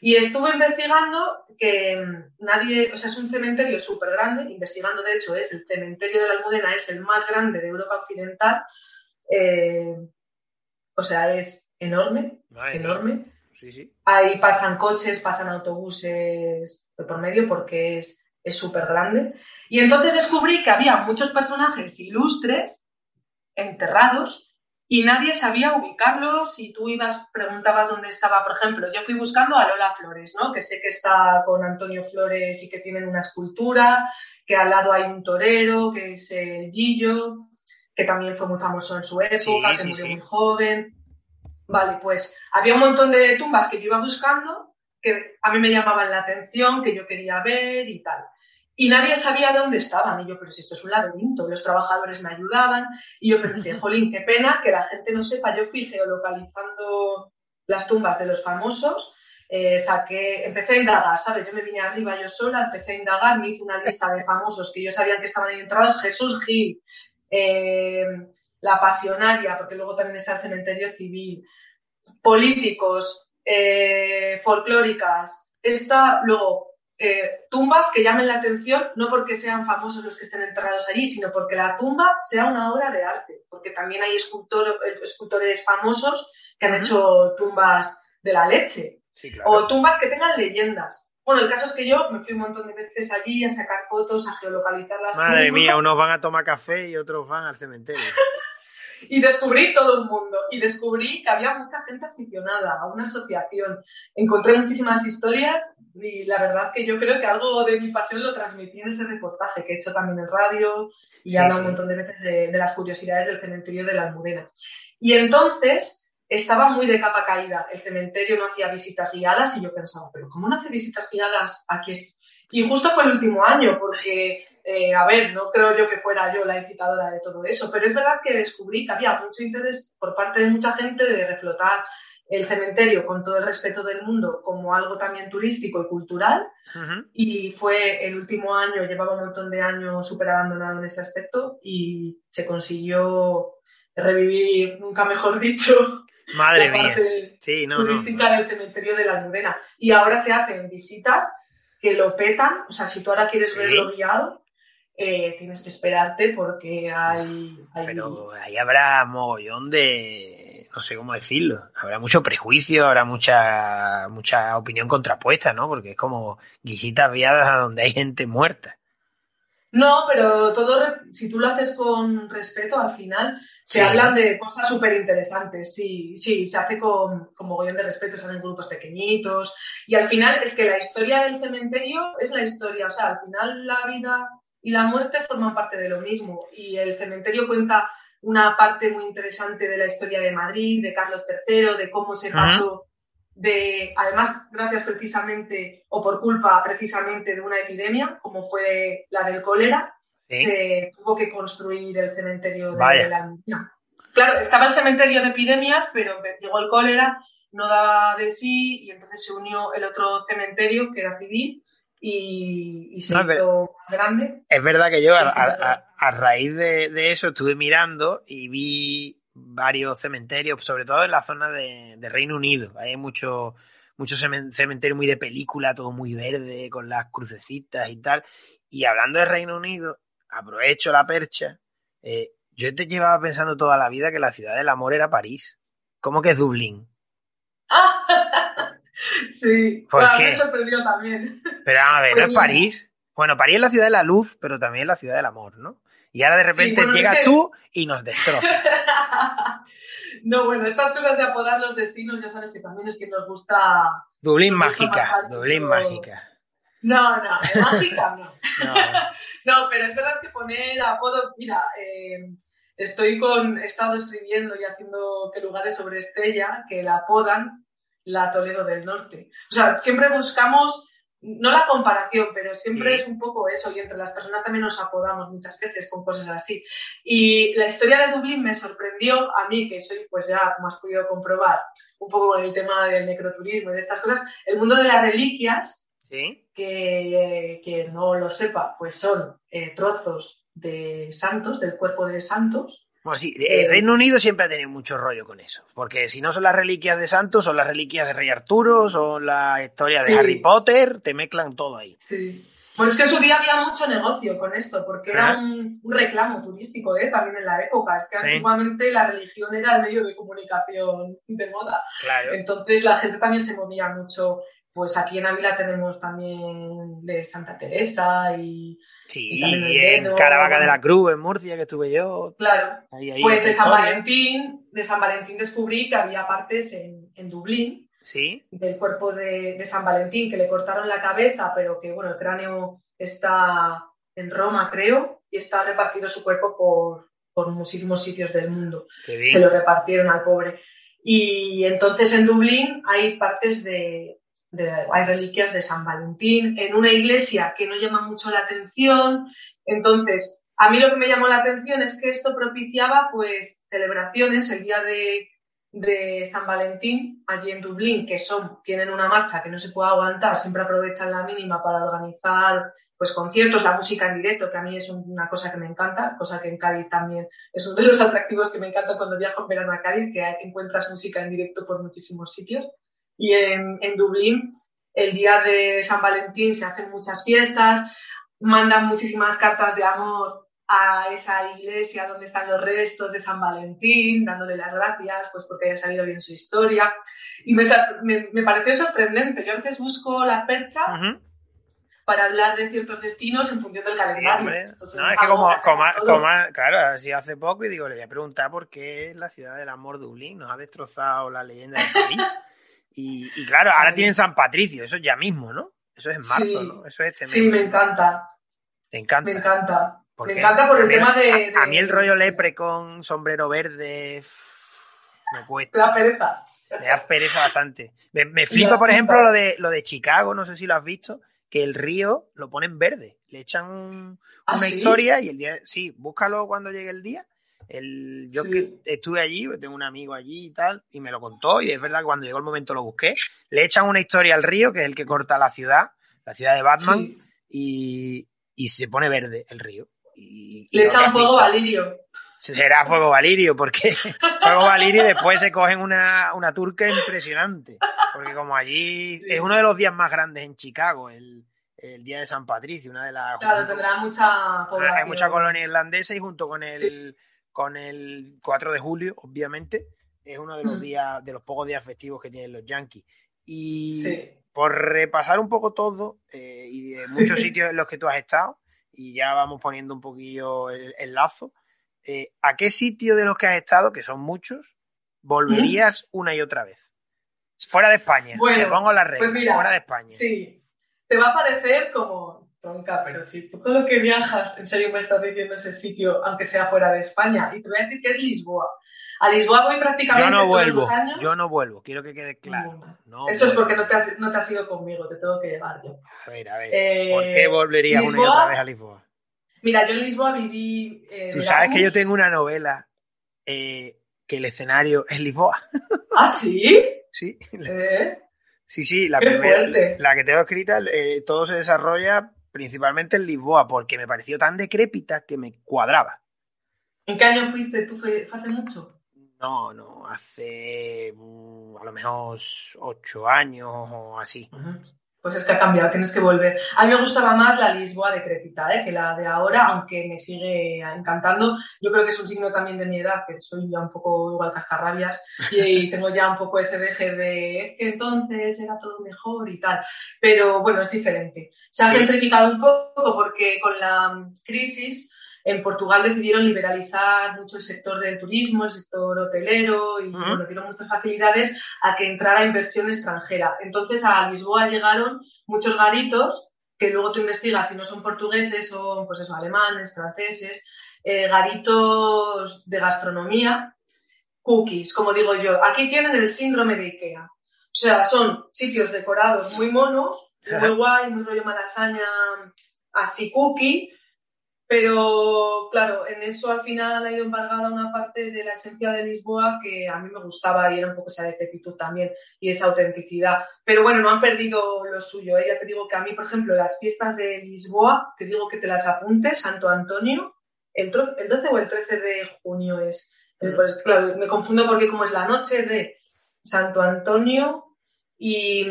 y estuve investigando que nadie, o sea, es un cementerio súper grande, investigando de hecho es el cementerio de la Almudena, es el más grande de Europa Occidental, eh, o sea, es enorme, enorme. Ahí pasan coches, pasan autobuses por medio porque es súper grande. Y entonces descubrí que había muchos personajes ilustres enterrados y nadie sabía ubicarlos y tú ibas, preguntabas dónde estaba, por ejemplo, yo fui buscando a Lola Flores, ¿no? Que sé que está con Antonio Flores y que tienen una escultura, que al lado hay un torero, que es el Gillo, que también fue muy famoso en su época, que murió muy joven. Vale, pues había un montón de tumbas que yo iba buscando, que a mí me llamaban la atención, que yo quería ver y tal y nadie sabía dónde estaban. Y yo, pero si esto es un laberinto, los trabajadores me ayudaban. Y yo pensé, jolín, qué pena que la gente no sepa. Yo fui geolocalizando las tumbas de los famosos eh, saqué, empecé a indagar, ¿sabes? Yo me vine arriba yo sola, empecé a indagar, me hice una lista de famosos que yo sabía que estaban ahí entrados, Jesús Gil, eh, La Pasionaria, porque luego también está el cementerio civil, políticos, eh, folclóricas, está luego tumbas que llamen la atención, no porque sean famosos los que estén enterrados allí, sino porque la tumba sea una obra de arte, porque también hay escultores famosos que han hecho tumbas de la leche. O tumbas que tengan leyendas. Bueno, el caso es que yo me fui un montón de veces allí a sacar fotos, a geolocalizar las Madre mía, unos van a tomar café y otros van al cementerio. y descubrí todo un mundo. Y descubrí que había mucha gente aficionada a una asociación. Encontré muchísimas historias y la verdad que yo creo que algo de mi pasión lo transmití en ese reportaje que he hecho también en radio y sí, habla un montón de veces de, de las curiosidades del cementerio de la Almudena. Y entonces estaba muy de capa caída. El cementerio no hacía visitas guiadas y yo pensaba, pero ¿cómo no hace visitas guiadas aquí? Y justo fue el último año, porque, eh, a ver, no creo yo que fuera yo la incitadora de todo eso, pero es verdad que descubrí que había mucho interés por parte de mucha gente de reflotar el cementerio con todo el respeto del mundo como algo también turístico y cultural. Uh-huh. Y fue el último año, llevaba un montón de años súper abandonado en ese aspecto y se consiguió revivir, nunca mejor dicho, Madre la mía. parte Sí, no, turística no. del cementerio de la Almudena. Y ahora se hacen visitas que lo petan. O sea, si tú ahora quieres Sí. verlo guiado, eh, tienes que esperarte porque hay. hay- Pero ahí habrá mogollón de. No sé cómo decirlo. Habrá mucho prejuicio, habrá mucha mucha opinión contrapuesta, ¿no? Porque es como guisitas viadas a donde hay gente muerta. No, pero todo, si tú lo haces con respeto, al final se Sí. hablan de cosas súper interesantes. Sí, sí, se hace con, con mogollón de respeto, se hacen grupos pequeñitos. Y al final es que la historia del cementerio es la historia. O sea, al final la vida y la muerte forman parte de lo mismo. Y el cementerio cuenta una parte muy interesante de la historia de Madrid, de Carlos III, de cómo se Ujú. pasó de, además, gracias precisamente, o por culpa precisamente de una epidemia, como fue la del cólera, ¿sí? se tuvo que construir el cementerio de Vaya. la Almudena. Claro, estaba el cementerio de epidemias, pero llegó el cólera, no daba de sí, y entonces se unió el otro cementerio, que era civil, y, y se No, hizo más grande. Es verdad que yo a, a- a- raíz de, de eso estuve mirando y vi varios cementerios, sobre todo en la zona de, de Reino Unido. Hay mucho, mucho cemen- cementerio muy de película, todo muy verde, con las crucecitas y tal. Y hablando de Reino Unido, aprovecho la percha. eh, yo te llevaba pensando toda la vida que la ciudad del amor era París. ¿Cómo que es Dublín? Sí, ¿Por Bueno, qué? me sorprendió también. Pero a ver, ¿no es. París? Bueno, París es la ciudad de la luz, pero también es la ciudad del amor, ¿no? Y ahora de repente bueno, es llegas tú y nos destrozas. no, bueno, estas cosas de apodar los destinos, ya sabes que también es que nos gusta. Dublín Nos gusta mágica, Dublín mágica. No, no, mágica no. No, No, pero es verdad que poner apodo, mira, eh, estoy con, he estado escribiendo y haciendo que lugares sobre Estella que la apodan la Toledo del Norte. O sea, siempre buscamos, no la comparación, pero siempre Sí. es un poco eso, y entre las personas también nos apodamos muchas veces con cosas así. Y la historia de Dublín me sorprendió a mí, que soy, pues ya, como has podido comprobar, un poco con el tema del necroturismo y de estas cosas, el mundo de las reliquias ¿Sí? que, que no lo sepa, pues son eh, trozos de santos, del cuerpo de santos. Bueno, sí, el Eh, Reino Unido siempre ha tenido mucho rollo con eso. Porque si no son las reliquias de santos, son las reliquias de Rey Arturo, son la historia de Sí. Harry Potter, te mezclan todo ahí. Sí. Bueno, es que en su día había mucho negocio con esto, porque Ah. era un, un reclamo turístico ¿eh? también en la época. Es que Sí. antiguamente la religión era el medio de comunicación de moda. Claro. Entonces la gente también se movía mucho. Pues aquí en Ávila tenemos también de Santa Teresa y, Sí, y también y en dedo, Caravaca de la Cruz, en Murcia, que estuve yo. claro, Ahí, ahí, Pues de San historia. Valentín, de San Valentín descubrí que había partes en, en Dublín Sí, del cuerpo de, de San Valentín que le cortaron la cabeza, pero que bueno, el cráneo está en Roma, creo, y está repartido su cuerpo por, por muchísimos sitios del mundo. qué Se lo repartieron al pobre. Y entonces en Dublín hay partes de, hay reliquias de San Valentín en una iglesia que no llama mucho la atención. Entonces, a mí lo que me llamó la atención es que esto propiciaba pues celebraciones el día de, de San Valentín allí en Dublín, que son, tienen una marcha que no se puede aguantar, siempre aprovechan la mínima para organizar pues conciertos, la música en directo, que a mí es una cosa que me encanta, cosa que en Cádiz también es uno de los atractivos que me encanta cuando viajo en verano a Cádiz, que encuentras música en directo por muchísimos sitios. Y en, en Dublín, el día de San Valentín se hacen muchas fiestas, mandan muchísimas cartas de amor a esa iglesia donde están los restos de San Valentín, dándole las gracias pues porque haya salido bien su historia. Y me, me, pareció sorprendente. Yo a veces busco la percha para hablar de ciertos destinos en función del calendario. no, es que como, como, claro, así hace poco y digo, le voy a preguntar por qué la ciudad del amor Dublín nos ha destrozado la leyenda de París. Y, claro, ahora tienen San Patricio, eso es ya mismo, ¿no? Eso es en marzo, ¿no? Eso es este Sí, me encanta. Me encanta. Me encanta. Me encanta por el tema de, A, mí el rollo lepre con sombrero verde me cuesta. Da pereza. Me da pereza bastante. Me, me flipa, por ejemplo, lo de, lo de Chicago, no sé si lo has visto, que el río lo ponen verde. Le echan ¿Ah, una historia y el día... Sí, búscalo cuando llegue el día. El, yo que estuve allí, tengo un amigo allí y tal, y me lo contó, y es verdad que cuando llegó el momento lo busqué. Le echan una historia al río, que es el que corta la ciudad, la ciudad de Batman, y, y se pone verde el río. Y, Le echan fuego valirio. Será fuego valirio, porque fuego valirio y después se cogen una, una turca impresionante. Porque como allí es uno de los días más grandes en Chicago, el, el día de San Patricio, una de las... Claro, tendrá mucha población. Hay mucha colonia irlandesa y junto con el, con el 4 de julio, obviamente, es uno de los mm. días, de los pocos días festivos que tienen los Yankees. Y por repasar un poco todo eh, y de muchos sitios en los que tú has estado, y ya vamos poniendo un poquillo el, lazo. Eh, ¿A qué sitio de los que has estado, que son muchos, volverías una y otra vez? Fuera de España. Bueno, te pongo la regla. Pues fuera de España. Sí. Te va a parecer como tonca, pero si todo lo que viajas, en serio me estás diciendo ese sitio, aunque sea fuera de España, y te voy a decir que es Lisboa. A Lisboa voy prácticamente yo no vuelvo, todos los años. Yo no vuelvo, quiero que quede claro. Eso es porque no te, has, no te has ido conmigo, te tengo que llevar yo. A ver, a ver. Eh, ¿Por qué volverías una y otra vez a Lisboa? Mira, yo en Lisboa viví. Eh, Tú sabes que yo tengo una novela eh, que el escenario es Lisboa. ¿Ah, sí? sí. Sí, sí, la primera, la que tengo escrita, todo se desarrolla principalmente en Lisboa, porque me pareció tan decrépita que me cuadraba. ¿En qué año fuiste? ¿Tú fue, hace mucho? No, no, hace mm, a lo mejor ocho años o así. Pues es que ha cambiado, tienes que volver. A mí me gustaba más la Lisboa decrépita ¿eh? que la de ahora, aunque me sigue encantando. Yo creo que es un signo también de mi edad, que soy ya un poco igual cascarrabias y, tengo ya un poco ese deje de es que entonces era todo mejor y tal. Pero bueno, es diferente. Se ha gentrificado un poco porque con la crisis en Portugal decidieron liberalizar mucho el sector del turismo, el sector hotelero y bueno, dieron muchas facilidades a que entrara inversión extranjera. Entonces a Lisboa llegaron muchos garitos que luego tú investigas si no son portugueses, son pues eso, alemanes, franceses, eh, garitos de gastronomía, cookies, como digo yo. Aquí tienen el síndrome de Ikea. O sea, son sitios decorados muy monos, muy guay, muy rollo malasaña, así cookie, pero claro, en eso al final ha ido embargada una parte de la esencia de Lisboa que a mí me gustaba y era un poco esa decrepitud también y esa autenticidad. Pero bueno, no han perdido lo suyo. ¿eh? Ya te digo que a mí, por ejemplo, las fiestas de Lisboa, te digo que te las apuntes, Santo Antonio, el, 12 o el 13 de junio es. Eh, pues, claro, me confundo porque como es la noche de Santo Antonio y,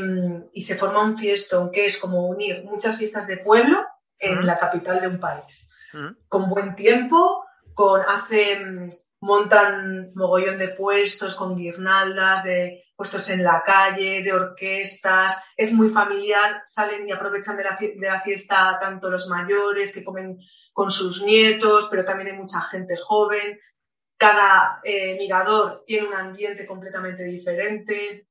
y se forma un fiestón que es como unir muchas fiestas de pueblo en la capital de un país con buen tiempo, con hacen, montan mogollón de puestos con guirnaldas, de puestos en la calle, de orquestas, es muy familiar, salen y aprovechan de la, fiesta tanto los mayores que comen con sus nietos, pero también hay mucha gente joven. Cada eh, mirador tiene un ambiente completamente diferente.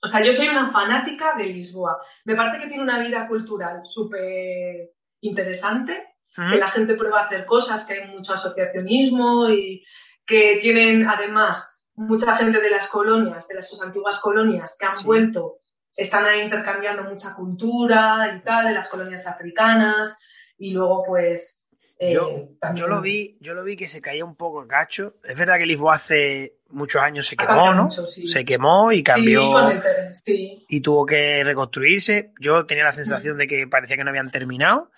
O sea, yo soy una fanática de Lisboa. Me parece que tiene una vida cultural súper interesante que la gente prueba a hacer cosas, que hay mucho asociacionismo y que tienen además mucha gente de las colonias, de las sus antiguas colonias que han vuelto, están ahí intercambiando mucha cultura y tal, de las colonias africanas y luego pues Eh, Yo, también- yo lo vi, yo lo vi que se caía un poco a cacho. Es verdad que Lisboa hace muchos años se quemó, ¿no? mucho, sí. Se quemó y cambió Sí, el y tuvo que reconstruirse. Yo tenía la sensación de que parecía que no habían terminado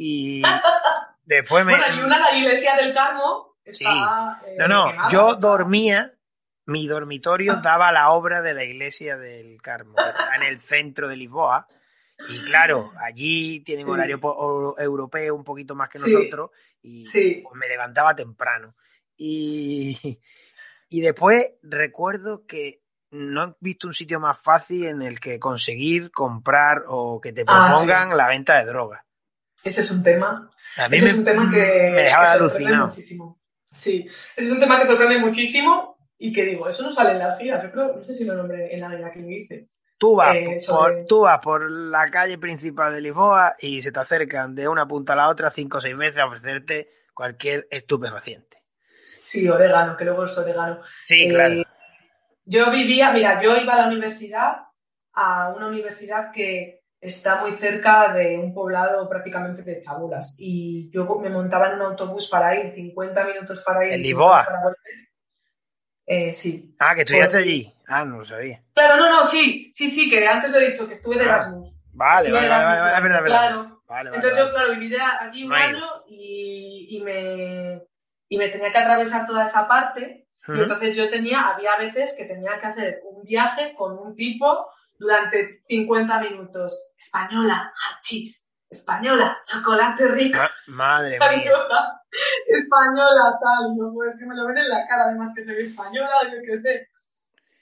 y después me Bueno, y una, la iglesia del Carmo, está. eh, no, no, quemada, yo dormía, mi dormitorio Ah. daba la obra de la iglesia del Carmo, que está en el centro de Lisboa. Y claro, allí tienen Sí. horario europeo un poquito más que Sí. nosotros y Sí. pues me levantaba temprano. Y, y después recuerdo que no he visto un sitio más fácil en el que conseguir comprar o que te Ah, propongan la venta de drogas. Ese es un tema. A mí Ese me, es un tema que, me dejaba que sorprende muchísimo. Sí, ese es un tema que sorprende muchísimo y que digo, eso no sale en las guías. Yo creo, no sé si lo nombré en la guía que yo hice. Tú vas, Eh, por, tú vas por la calle principal de Lisboa y se te acercan de una punta a la otra cinco o seis veces a ofrecerte cualquier estupefaciente. Sí, orégano, que luego es orégano. Sí, Eh, claro. Yo vivía, mira, yo iba a la universidad, a una universidad que está muy cerca de un poblado prácticamente de chabulas. Y yo me montaba en un autobús para ir, 50 minutos para ir. ¿En 50 Lisboa? Eh, sí. Ah, que estudiaste por- allí. Ah, no lo sabía. Claro, no, no, sí, sí, sí, que antes lo he dicho, que estuve de Ah, Erasmus. Vale, Estuve vale, vale, Erasmus vale, un verdad, verdad. Claro. Vale, vale, Entonces vale. yo, claro, viví allí un No año y, y me, y me tenía que atravesar toda esa parte. Y Ujú. entonces yo tenía, había veces que tenía que hacer un viaje con un tipo durante 50 minutos. Española, hachís. Española, chocolate rico. Ma- madre mía. Española, tal. No, pues que me lo ven en la cara, además que soy española, yo qué sé.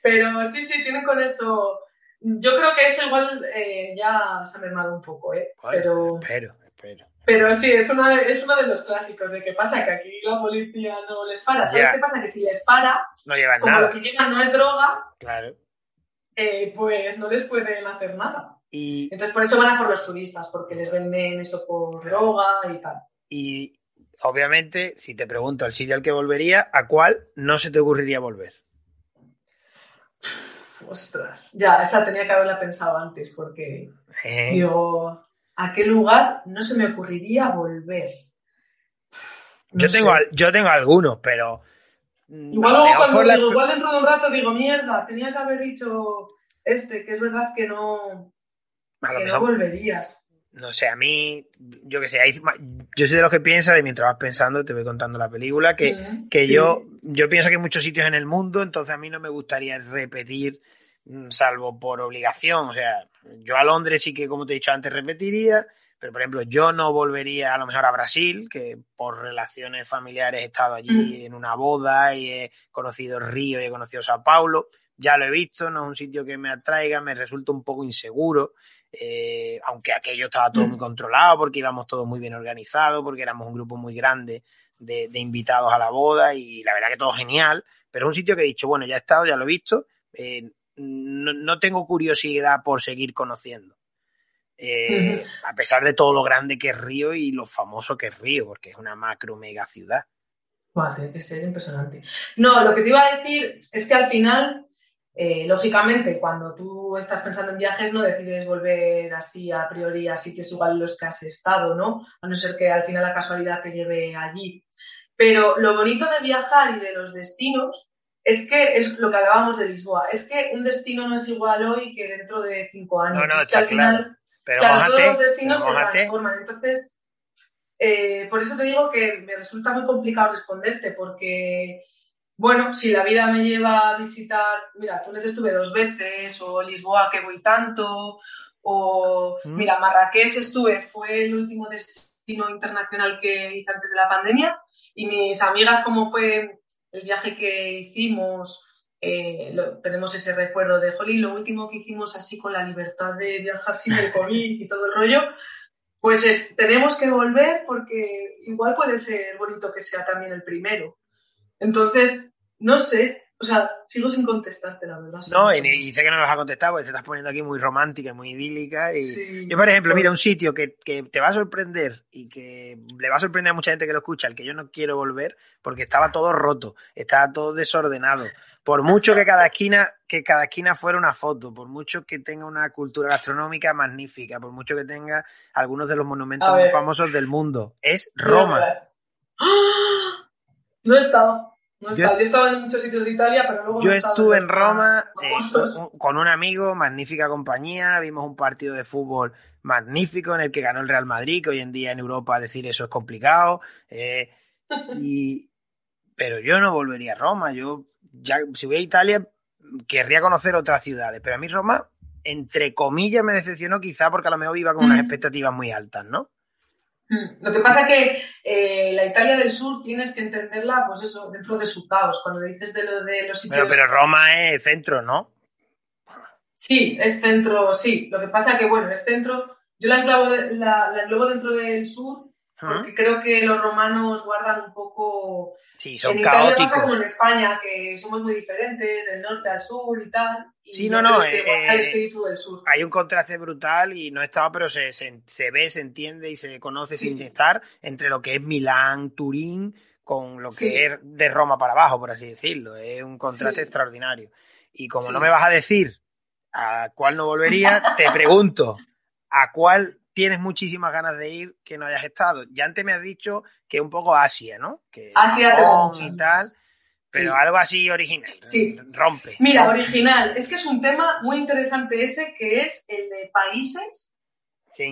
Pero sí, sí, tienen con eso. Yo creo que eso igual eh, ya se ha mermado un poco, ¿eh? Bueno, Pero, Espero, espero. pero sí, es, una, es uno de los clásicos de que pasa que aquí la policía no les para. ¿Sabes qué pasa? Que si les para, No como nada. lo que llevan no es droga, Claro. Eh, pues no les pueden hacer nada. Y, Entonces por eso van a por los turistas, porque les venden eso por droga y tal. y obviamente, si te pregunto al sitio al que volvería, ¿a cuál no se te ocurriría volver? Ostras, ya, esa tenía que haberla pensado antes, porque Eh, digo, ¿a qué lugar no se me ocurriría volver? No yo, sé. tengo, al- yo tengo algunos, pero. Mm, Igual luego cuando la- igual dentro de un rato digo, mierda, tenía que haber dicho este, que es verdad que no, a lo que no mejor volverías. No sé, a mí, yo que sé, hay yo soy de los que piensa, de mientras vas pensando, te voy contando la película, que, que yo, yo pienso que hay muchos sitios en el mundo, entonces a mí no me gustaría repetir, mm, salvo por obligación. O sea, yo a Londres sí que, como te he dicho antes, repetiría, pero por ejemplo, yo no volvería a lo mejor a Brasil, que por relaciones familiares he estado allí Mm. en una boda y he conocido Río y he conocido Sao Paulo. Ya lo he visto, no es un sitio que me atraiga, me resulta un poco inseguro. Eh, aunque aquello estaba todo Mm. muy controlado, porque íbamos todos muy bien organizados, porque éramos un grupo muy grande de, de invitados a la boda y la verdad que todo genial, pero es un sitio que he dicho, bueno, ya he estado, ya lo he visto, eh, no, no tengo curiosidad por seguir conociendo. Eh. A pesar de todo lo grande que es Río y lo famoso que es Río, porque es una macro mega ciudad. Tiene que ser impresionante. No, lo que te iba a decir es que al final, eh, lógicamente, cuando tú estás pensando en viajes, no decides volver así a priori a sitios igual en los que has estado, ¿no? A no ser que al final la casualidad te lleve allí. Pero lo bonito de viajar y de los destinos es que es lo que hablábamos de Lisboa. Es que un destino no es igual hoy que dentro de cinco años. No, no, es que al final Pero claro, mójate, todos los destinos se transforman. Entonces, eh, por eso te digo que me resulta muy complicado responderte, porque, bueno, si la vida me lleva a visitar, mira, Túnez estuve dos veces, o Lisboa que voy tanto, o, Mm. mira, Marrakech estuve, fue el último destino internacional que hice antes de la pandemia, y mis amigas, como fue el viaje que hicimos, eh, lo- tenemos ese recuerdo de, Jolín, lo último que hicimos así con la libertad de viajar sin el COVID y todo el rollo, pues es- tenemos que volver porque igual puede ser bonito que sea también el primero. Entonces, no sé, O sea, sigo sin contestarte, la verdad. No, y, sé que no me vas a contestar porque te estás poniendo aquí muy romántica, muy idílica. Y... Yo, por ejemplo, mira, un sitio que, te va a sorprender y que le va a sorprender a mucha gente que lo escucha, al que yo no quiero volver, porque estaba todo roto, estaba todo desordenado. Por mucho que cada esquina, que cada esquina fuera una foto, por mucho que tenga una cultura gastronómica magnífica, por mucho que tenga algunos de los monumentos más famosos del mundo, es Roma. ¡Ah! No he estado. No yo, yo estaba en muchos sitios de Italia, pero luego Yo estuve en Roma eh, con, un amigo, magnífica compañía, vimos un partido de fútbol magnífico en el que ganó el Real Madrid, que hoy en día en Europa decir eso es complicado. Eh, y, pero yo no volvería a Roma. Yo, ya, si voy a Italia, querría conocer otras ciudades, pero a mí Roma, entre comillas, me decepcionó quizá porque a lo mejor iba con unas expectativas muy altas, ¿no? Hmm. Lo que pasa es que eh, la Italia del Sur tienes que entenderla, pues eso, dentro de su caos. Cuando dices de lo de los sitios. Pero, pero Roma es centro, ¿no? Sí, es centro, sí. Lo que pasa es que, bueno, es centro. Yo la englobo, la, la englobo dentro del sur porque creo que los romanos guardan un poco. Sí, son en Italia pasa como en España, que somos muy diferentes, del norte al sur y tal. Y sí, no, no. Eh, el espíritu del sur. Hay un contraste brutal y no estaba, pero se, se, ve, se entiende y se conoce sin estar entre lo que es Milán, Turín, con lo que es de Roma para abajo, por así decirlo. Es un contraste extraordinario. Y como no me vas a decir a cuál no volvería, te pregunto, ¿a cuál tienes muchísimas ganas de ir que no hayas estado. Ya antes me has dicho que un poco Asia, ¿no? Que Asia y tal, pero algo así original. Sí. Rompe. Mira, original. Es que es un tema muy interesante ese que es el de países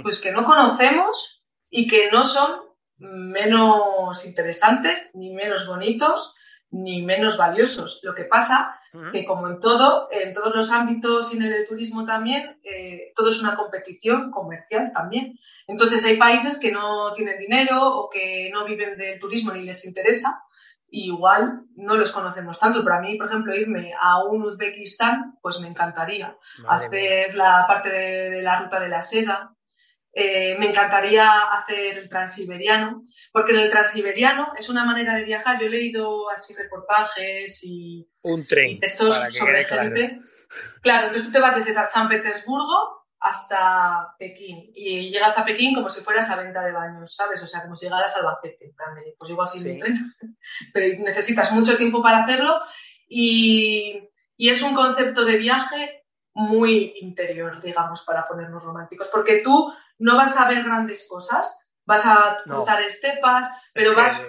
pues que no conocemos y que no son menos interesantes ni menos bonitos ni menos valiosos. Lo que pasa que como en todo, en todos los ámbitos y en el de turismo también, eh, todo es una competición comercial también. Entonces hay países que no tienen dinero o que no viven del turismo ni les interesa, y igual no los conocemos tanto. Pero a mí, por ejemplo, irme a un Uzbekistán, pues me encantaría. Hacer la parte de, la ruta de la seda, eh, me encantaría hacer el transiberiano, porque en el transiberiano es una manera de viajar. Yo he leído así reportajes y, un tren estos sobre gente. Claro. entonces tú te vas desde San Petersburgo hasta Pekín y llegas a Pekín como si fueras a venta de baños, ¿sabes? O sea, como si llegaras a Albacete, pues igual sí. tren, pero necesitas mucho tiempo para hacerlo y, y es un concepto de viaje muy interior, digamos, para ponernos románticos, porque tú no vas a ver grandes cosas, vas a cruzar estepas, pero vas...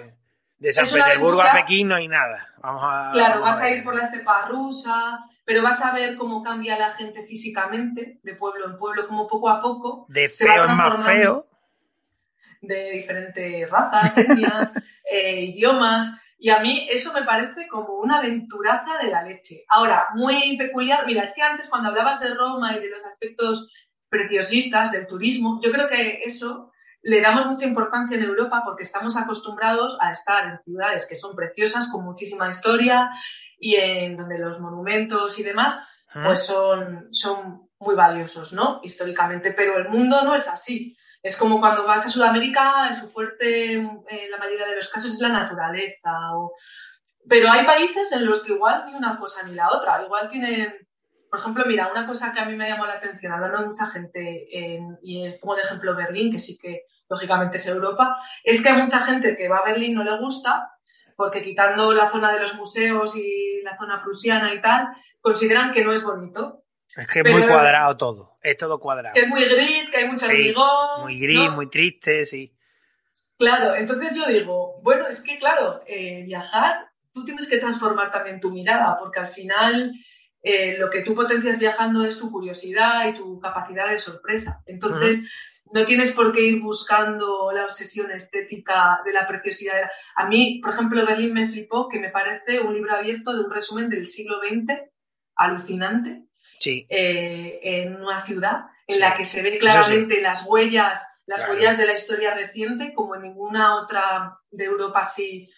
De San Petersburgo a Pekín no hay nada. Vamos a, claro, vas a, ir por la estepa rusa, pero vas a ver cómo cambia la gente físicamente, de pueblo en pueblo, como poco a poco. De feo en más feo. De diferentes razas, etnias, eh, idiomas. Y a mí eso me parece como una aventuraza de la leche. Ahora, muy peculiar. Mira, es que antes cuando hablabas de Roma y de los aspectos preciosistas del turismo, yo creo que eso le damos mucha importancia en Europa porque estamos acostumbrados a estar en ciudades que son preciosas, con muchísima historia y en donde los monumentos y demás pues son, son muy valiosos, ¿no? Históricamente, pero el mundo no es así. Es como cuando vas a Sudamérica, en su fuerte, en la mayoría de los casos, es la naturaleza. Pero hay países en los que igual ni una cosa ni la otra. Igual tienen, por ejemplo, mira, una cosa que a mí me llamó la atención, hablando de mucha gente, y pongo de ejemplo Berlín, que sí que lógicamente es Europa, es que hay mucha gente que va a Berlín no le gusta, porque quitando la zona de los museos y la zona prusiana y tal, consideran que no es bonito. Es que es muy cuadrado todo, es todo cuadrado. Que es muy gris, que hay mucho hormigón. Muy gris, muy triste, sí. Claro, entonces yo digo, bueno, es que claro, eh, viajar, tú tienes que transformar también tu mirada, porque al final eh, lo que tú potencias viajando es tu curiosidad y tu capacidad de sorpresa. Entonces, no tienes por qué ir buscando la obsesión estética de la preciosidad. A mí, por ejemplo, Berlín me flipó, que me parece un libro abierto de un resumen del siglo XX, alucinante, sí. Eh, en una ciudad en la que se ve claramente las huellas, las huellas de la historia reciente, como en ninguna otra de Europa así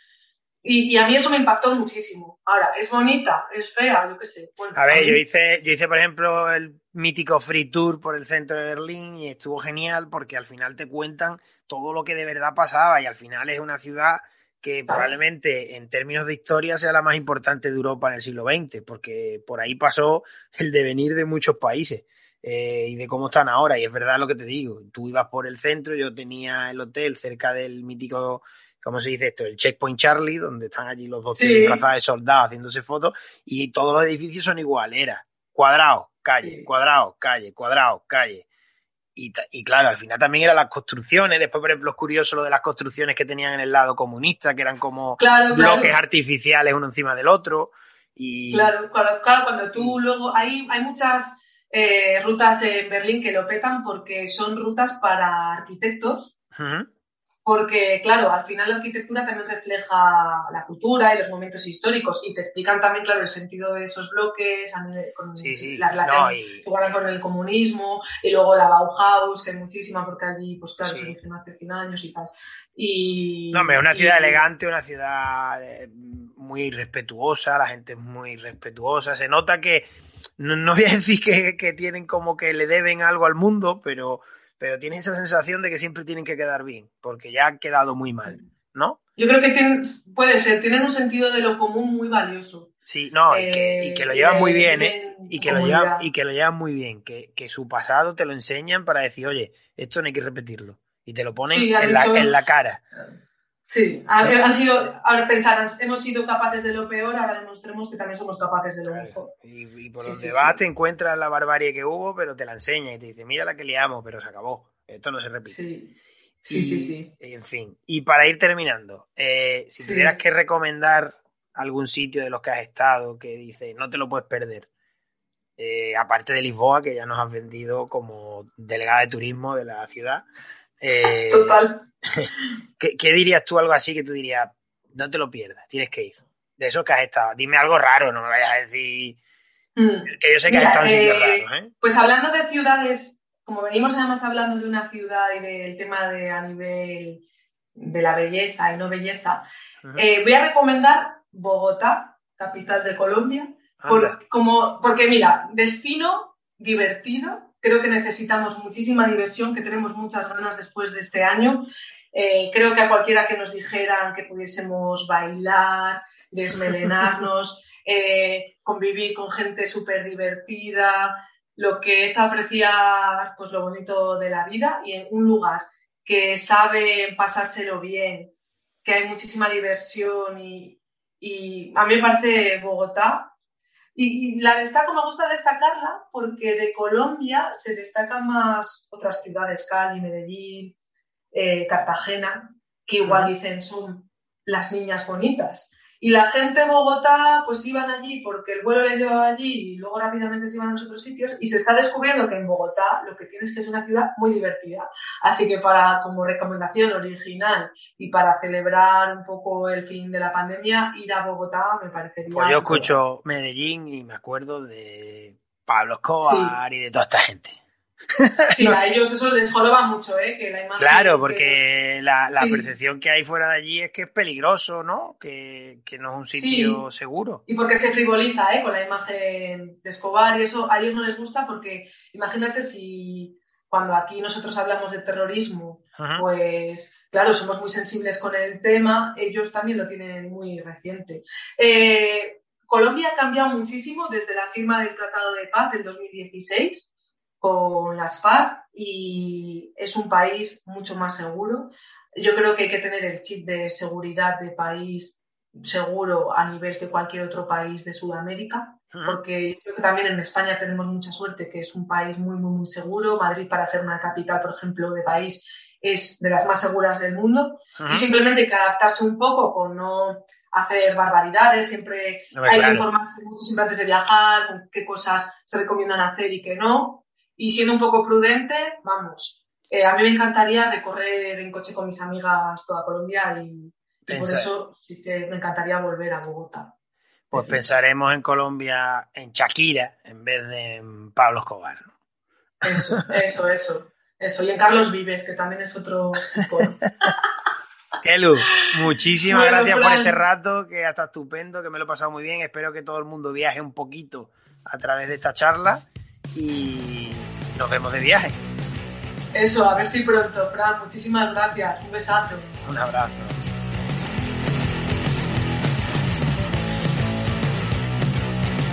y, a mí eso me impactó muchísimo. Ahora, ¿es bonita? ¿Es fea? Yo qué sé. a ver, yo hice, yo hice, por ejemplo, el mítico free tour por el centro de Berlín y estuvo genial porque al final te cuentan todo lo que de verdad pasaba y al final es una ciudad que probablemente en términos de historia sea la más importante de Europa en el siglo XX, porque por ahí pasó el devenir de muchos países eh, y de cómo están ahora. Y es verdad lo que te digo, tú ibas por el centro, yo tenía el hotel cerca del mítico, ¿cómo se dice esto? El Checkpoint Charlie, donde están allí los dos sí. de soldados haciéndose fotos, y todos los edificios son igual, era cuadrado, calle, cuadrado, calle, cuadrado, calle. Y, claro, al final también eran las construcciones. Después, por ejemplo, es curioso lo de las construcciones que tenían en el lado comunista, que eran como bloques artificiales uno encima del otro. Y... Claro, claro, cuando tú luego. Hay, hay muchas eh, rutas en Berlín que lo petan porque son rutas para arquitectos porque, claro, al final la arquitectura también refleja la cultura y los momentos históricos y te explican también, claro, el sentido de esos bloques, con la relación que con el comunismo y luego la Bauhaus, que es muchísima porque allí, pues claro, se originó hace 100 años y tal. Y, no, hombre, una ciudad elegante, una ciudad eh, muy respetuosa, la gente es muy respetuosa, se nota que, no, voy a decir que, que tienen como que le deben algo al mundo, pero pero tienen esa sensación de que siempre tienen que quedar bien, porque ya han quedado muy mal, ¿no? Yo creo que puede ser, tienen un sentido de lo común muy valioso. Sí, no, y, que, lo llevan muy bien, ¿eh? Y que, lo llevan, y que lo llevan muy bien, que, su pasado te lo enseñan para decir, oye, esto no hay que repetirlo. Y te lo ponen en, la, en la cara. Sí, han sido, ahora pensar, hemos sido capaces de lo peor, ahora demostremos que también somos capaces de lo mejor. Y, por donde vas te encuentras la barbarie que hubo, pero te la enseña y te dice, mira la que liamos, pero se acabó. Esto no se repite. Sí, sí, sí, sí. En fin, y para ir terminando, eh, si tuvieras que recomendar algún sitio de los que has estado que dice, no te lo puedes perder, eh, aparte de Lisboa, que ya nos has vendido como delegada de turismo de la ciudad. Eh, Total. ¿Qué, dirías tú algo así que tú dirías, no te lo pierdas, tienes que ir? De eso que has estado. Dime algo raro, no me vayas a decir mm. que yo sé que has estado en sitios eh, raros. ¿eh? Pues hablando de ciudades, como venimos además hablando de una ciudad y del tema de a nivel de la belleza y no belleza, eh, voy a recomendar Bogotá, capital de Colombia, como, porque mira, destino divertido, Creo que necesitamos muchísima diversión, que tenemos muchas ganas después de este año. Eh, creo que a cualquiera que nos dijeran que pudiésemos bailar, desmelenarnos, eh, convivir con gente súper divertida, lo que es apreciar pues, lo bonito de la vida y en un lugar que sabe pasárselo bien, que hay muchísima diversión y, y a mí me parece Bogotá y, la destaco, me gusta destacarla porque de Colombia se destacan más otras ciudades, Cali, Medellín, eh, Cartagena, que igual dicen son las niñas bonitas. Y la gente de Bogotá, pues iban allí porque el vuelo les llevaba allí y luego rápidamente se iban a los otros sitios y se está descubriendo que en Bogotá lo que tienes que es una ciudad muy divertida. Así que para, como recomendación original y para celebrar un poco el fin de la pandemia, ir a Bogotá me parecería... Pues yo escucho Medellín y me acuerdo de Pablo Escobar y de toda esta gente. Sí, a ellos eso les joroba mucho, ¿eh? Que la imagen claro, porque la, percepción que hay fuera de allí es que es peligroso, ¿no? Que, no es un sitio seguro. Y porque se frivoliza, ¿eh? Con la imagen de Escobar y eso a ellos no les gusta porque imagínate si cuando aquí nosotros hablamos de terrorismo, pues claro, somos muy sensibles con el tema, ellos también lo tienen muy reciente. Eh, Colombia ha cambiado muchísimo desde la firma del Tratado de Paz del 2016 con las FARC y es un país mucho más seguro. Yo creo que hay que tener el chip de seguridad de país seguro a nivel que cualquier otro país de Sudamérica, porque creo que también en España tenemos mucha suerte, que es un país muy, muy, muy seguro. Madrid, para ser una capital, por ejemplo, de país, es de las más seguras del mundo. Y simplemente hay que adaptarse un poco con no hacer barbaridades, siempre hay que informarse mucho siempre antes de viajar, con qué cosas se recomiendan hacer y qué no y siendo un poco prudente, vamos. Eh, a mí me encantaría recorrer en coche con mis amigas toda Colombia y, por eso sí que me encantaría volver a Bogotá. Pues pensaremos en Colombia, en Shakira, en vez de en Pablo Escobar. Eso, eso, eso. Eso, y en Carlos Vives, que también es otro Kelu, muchísimas gracias por este rato, que ha estado estupendo, que me lo he pasado muy bien. Espero que todo el mundo viaje un poquito a través de esta charla y nos vemos de viaje. Eso, a ver si pronto, Fran. Muchísimas gracias. Un besazo. Un abrazo.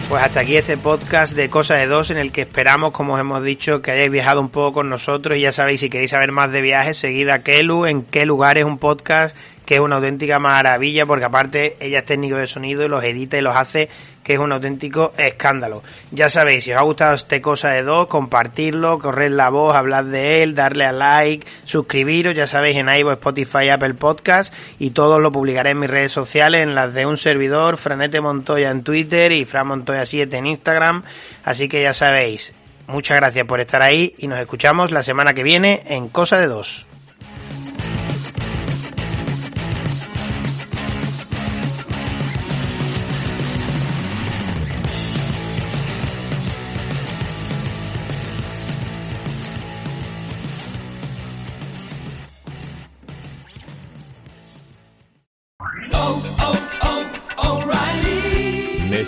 Pues hasta aquí este podcast de Cosas de Dos en el que esperamos, como os hemos dicho, que hayáis viajado un poco con nosotros y ya sabéis, si queréis saber más de viajes, seguid a Kelu en qué lugar es un podcast que es una auténtica maravilla porque aparte ella es técnico de sonido y los edita y los hace que es un auténtico escándalo. Ya sabéis, si os ha gustado este cosa de dos, compartirlo, correr la voz, hablar de él, darle a like, suscribiros, ya sabéis, en iVoox, Spotify, Apple Podcast y todo lo publicaré en mis redes sociales, en las de un servidor, Franete Montoya en Twitter y Fran Montoya 7 en Instagram. Así que ya sabéis, muchas gracias por estar ahí y nos escuchamos la semana que viene en Cosa de Dos.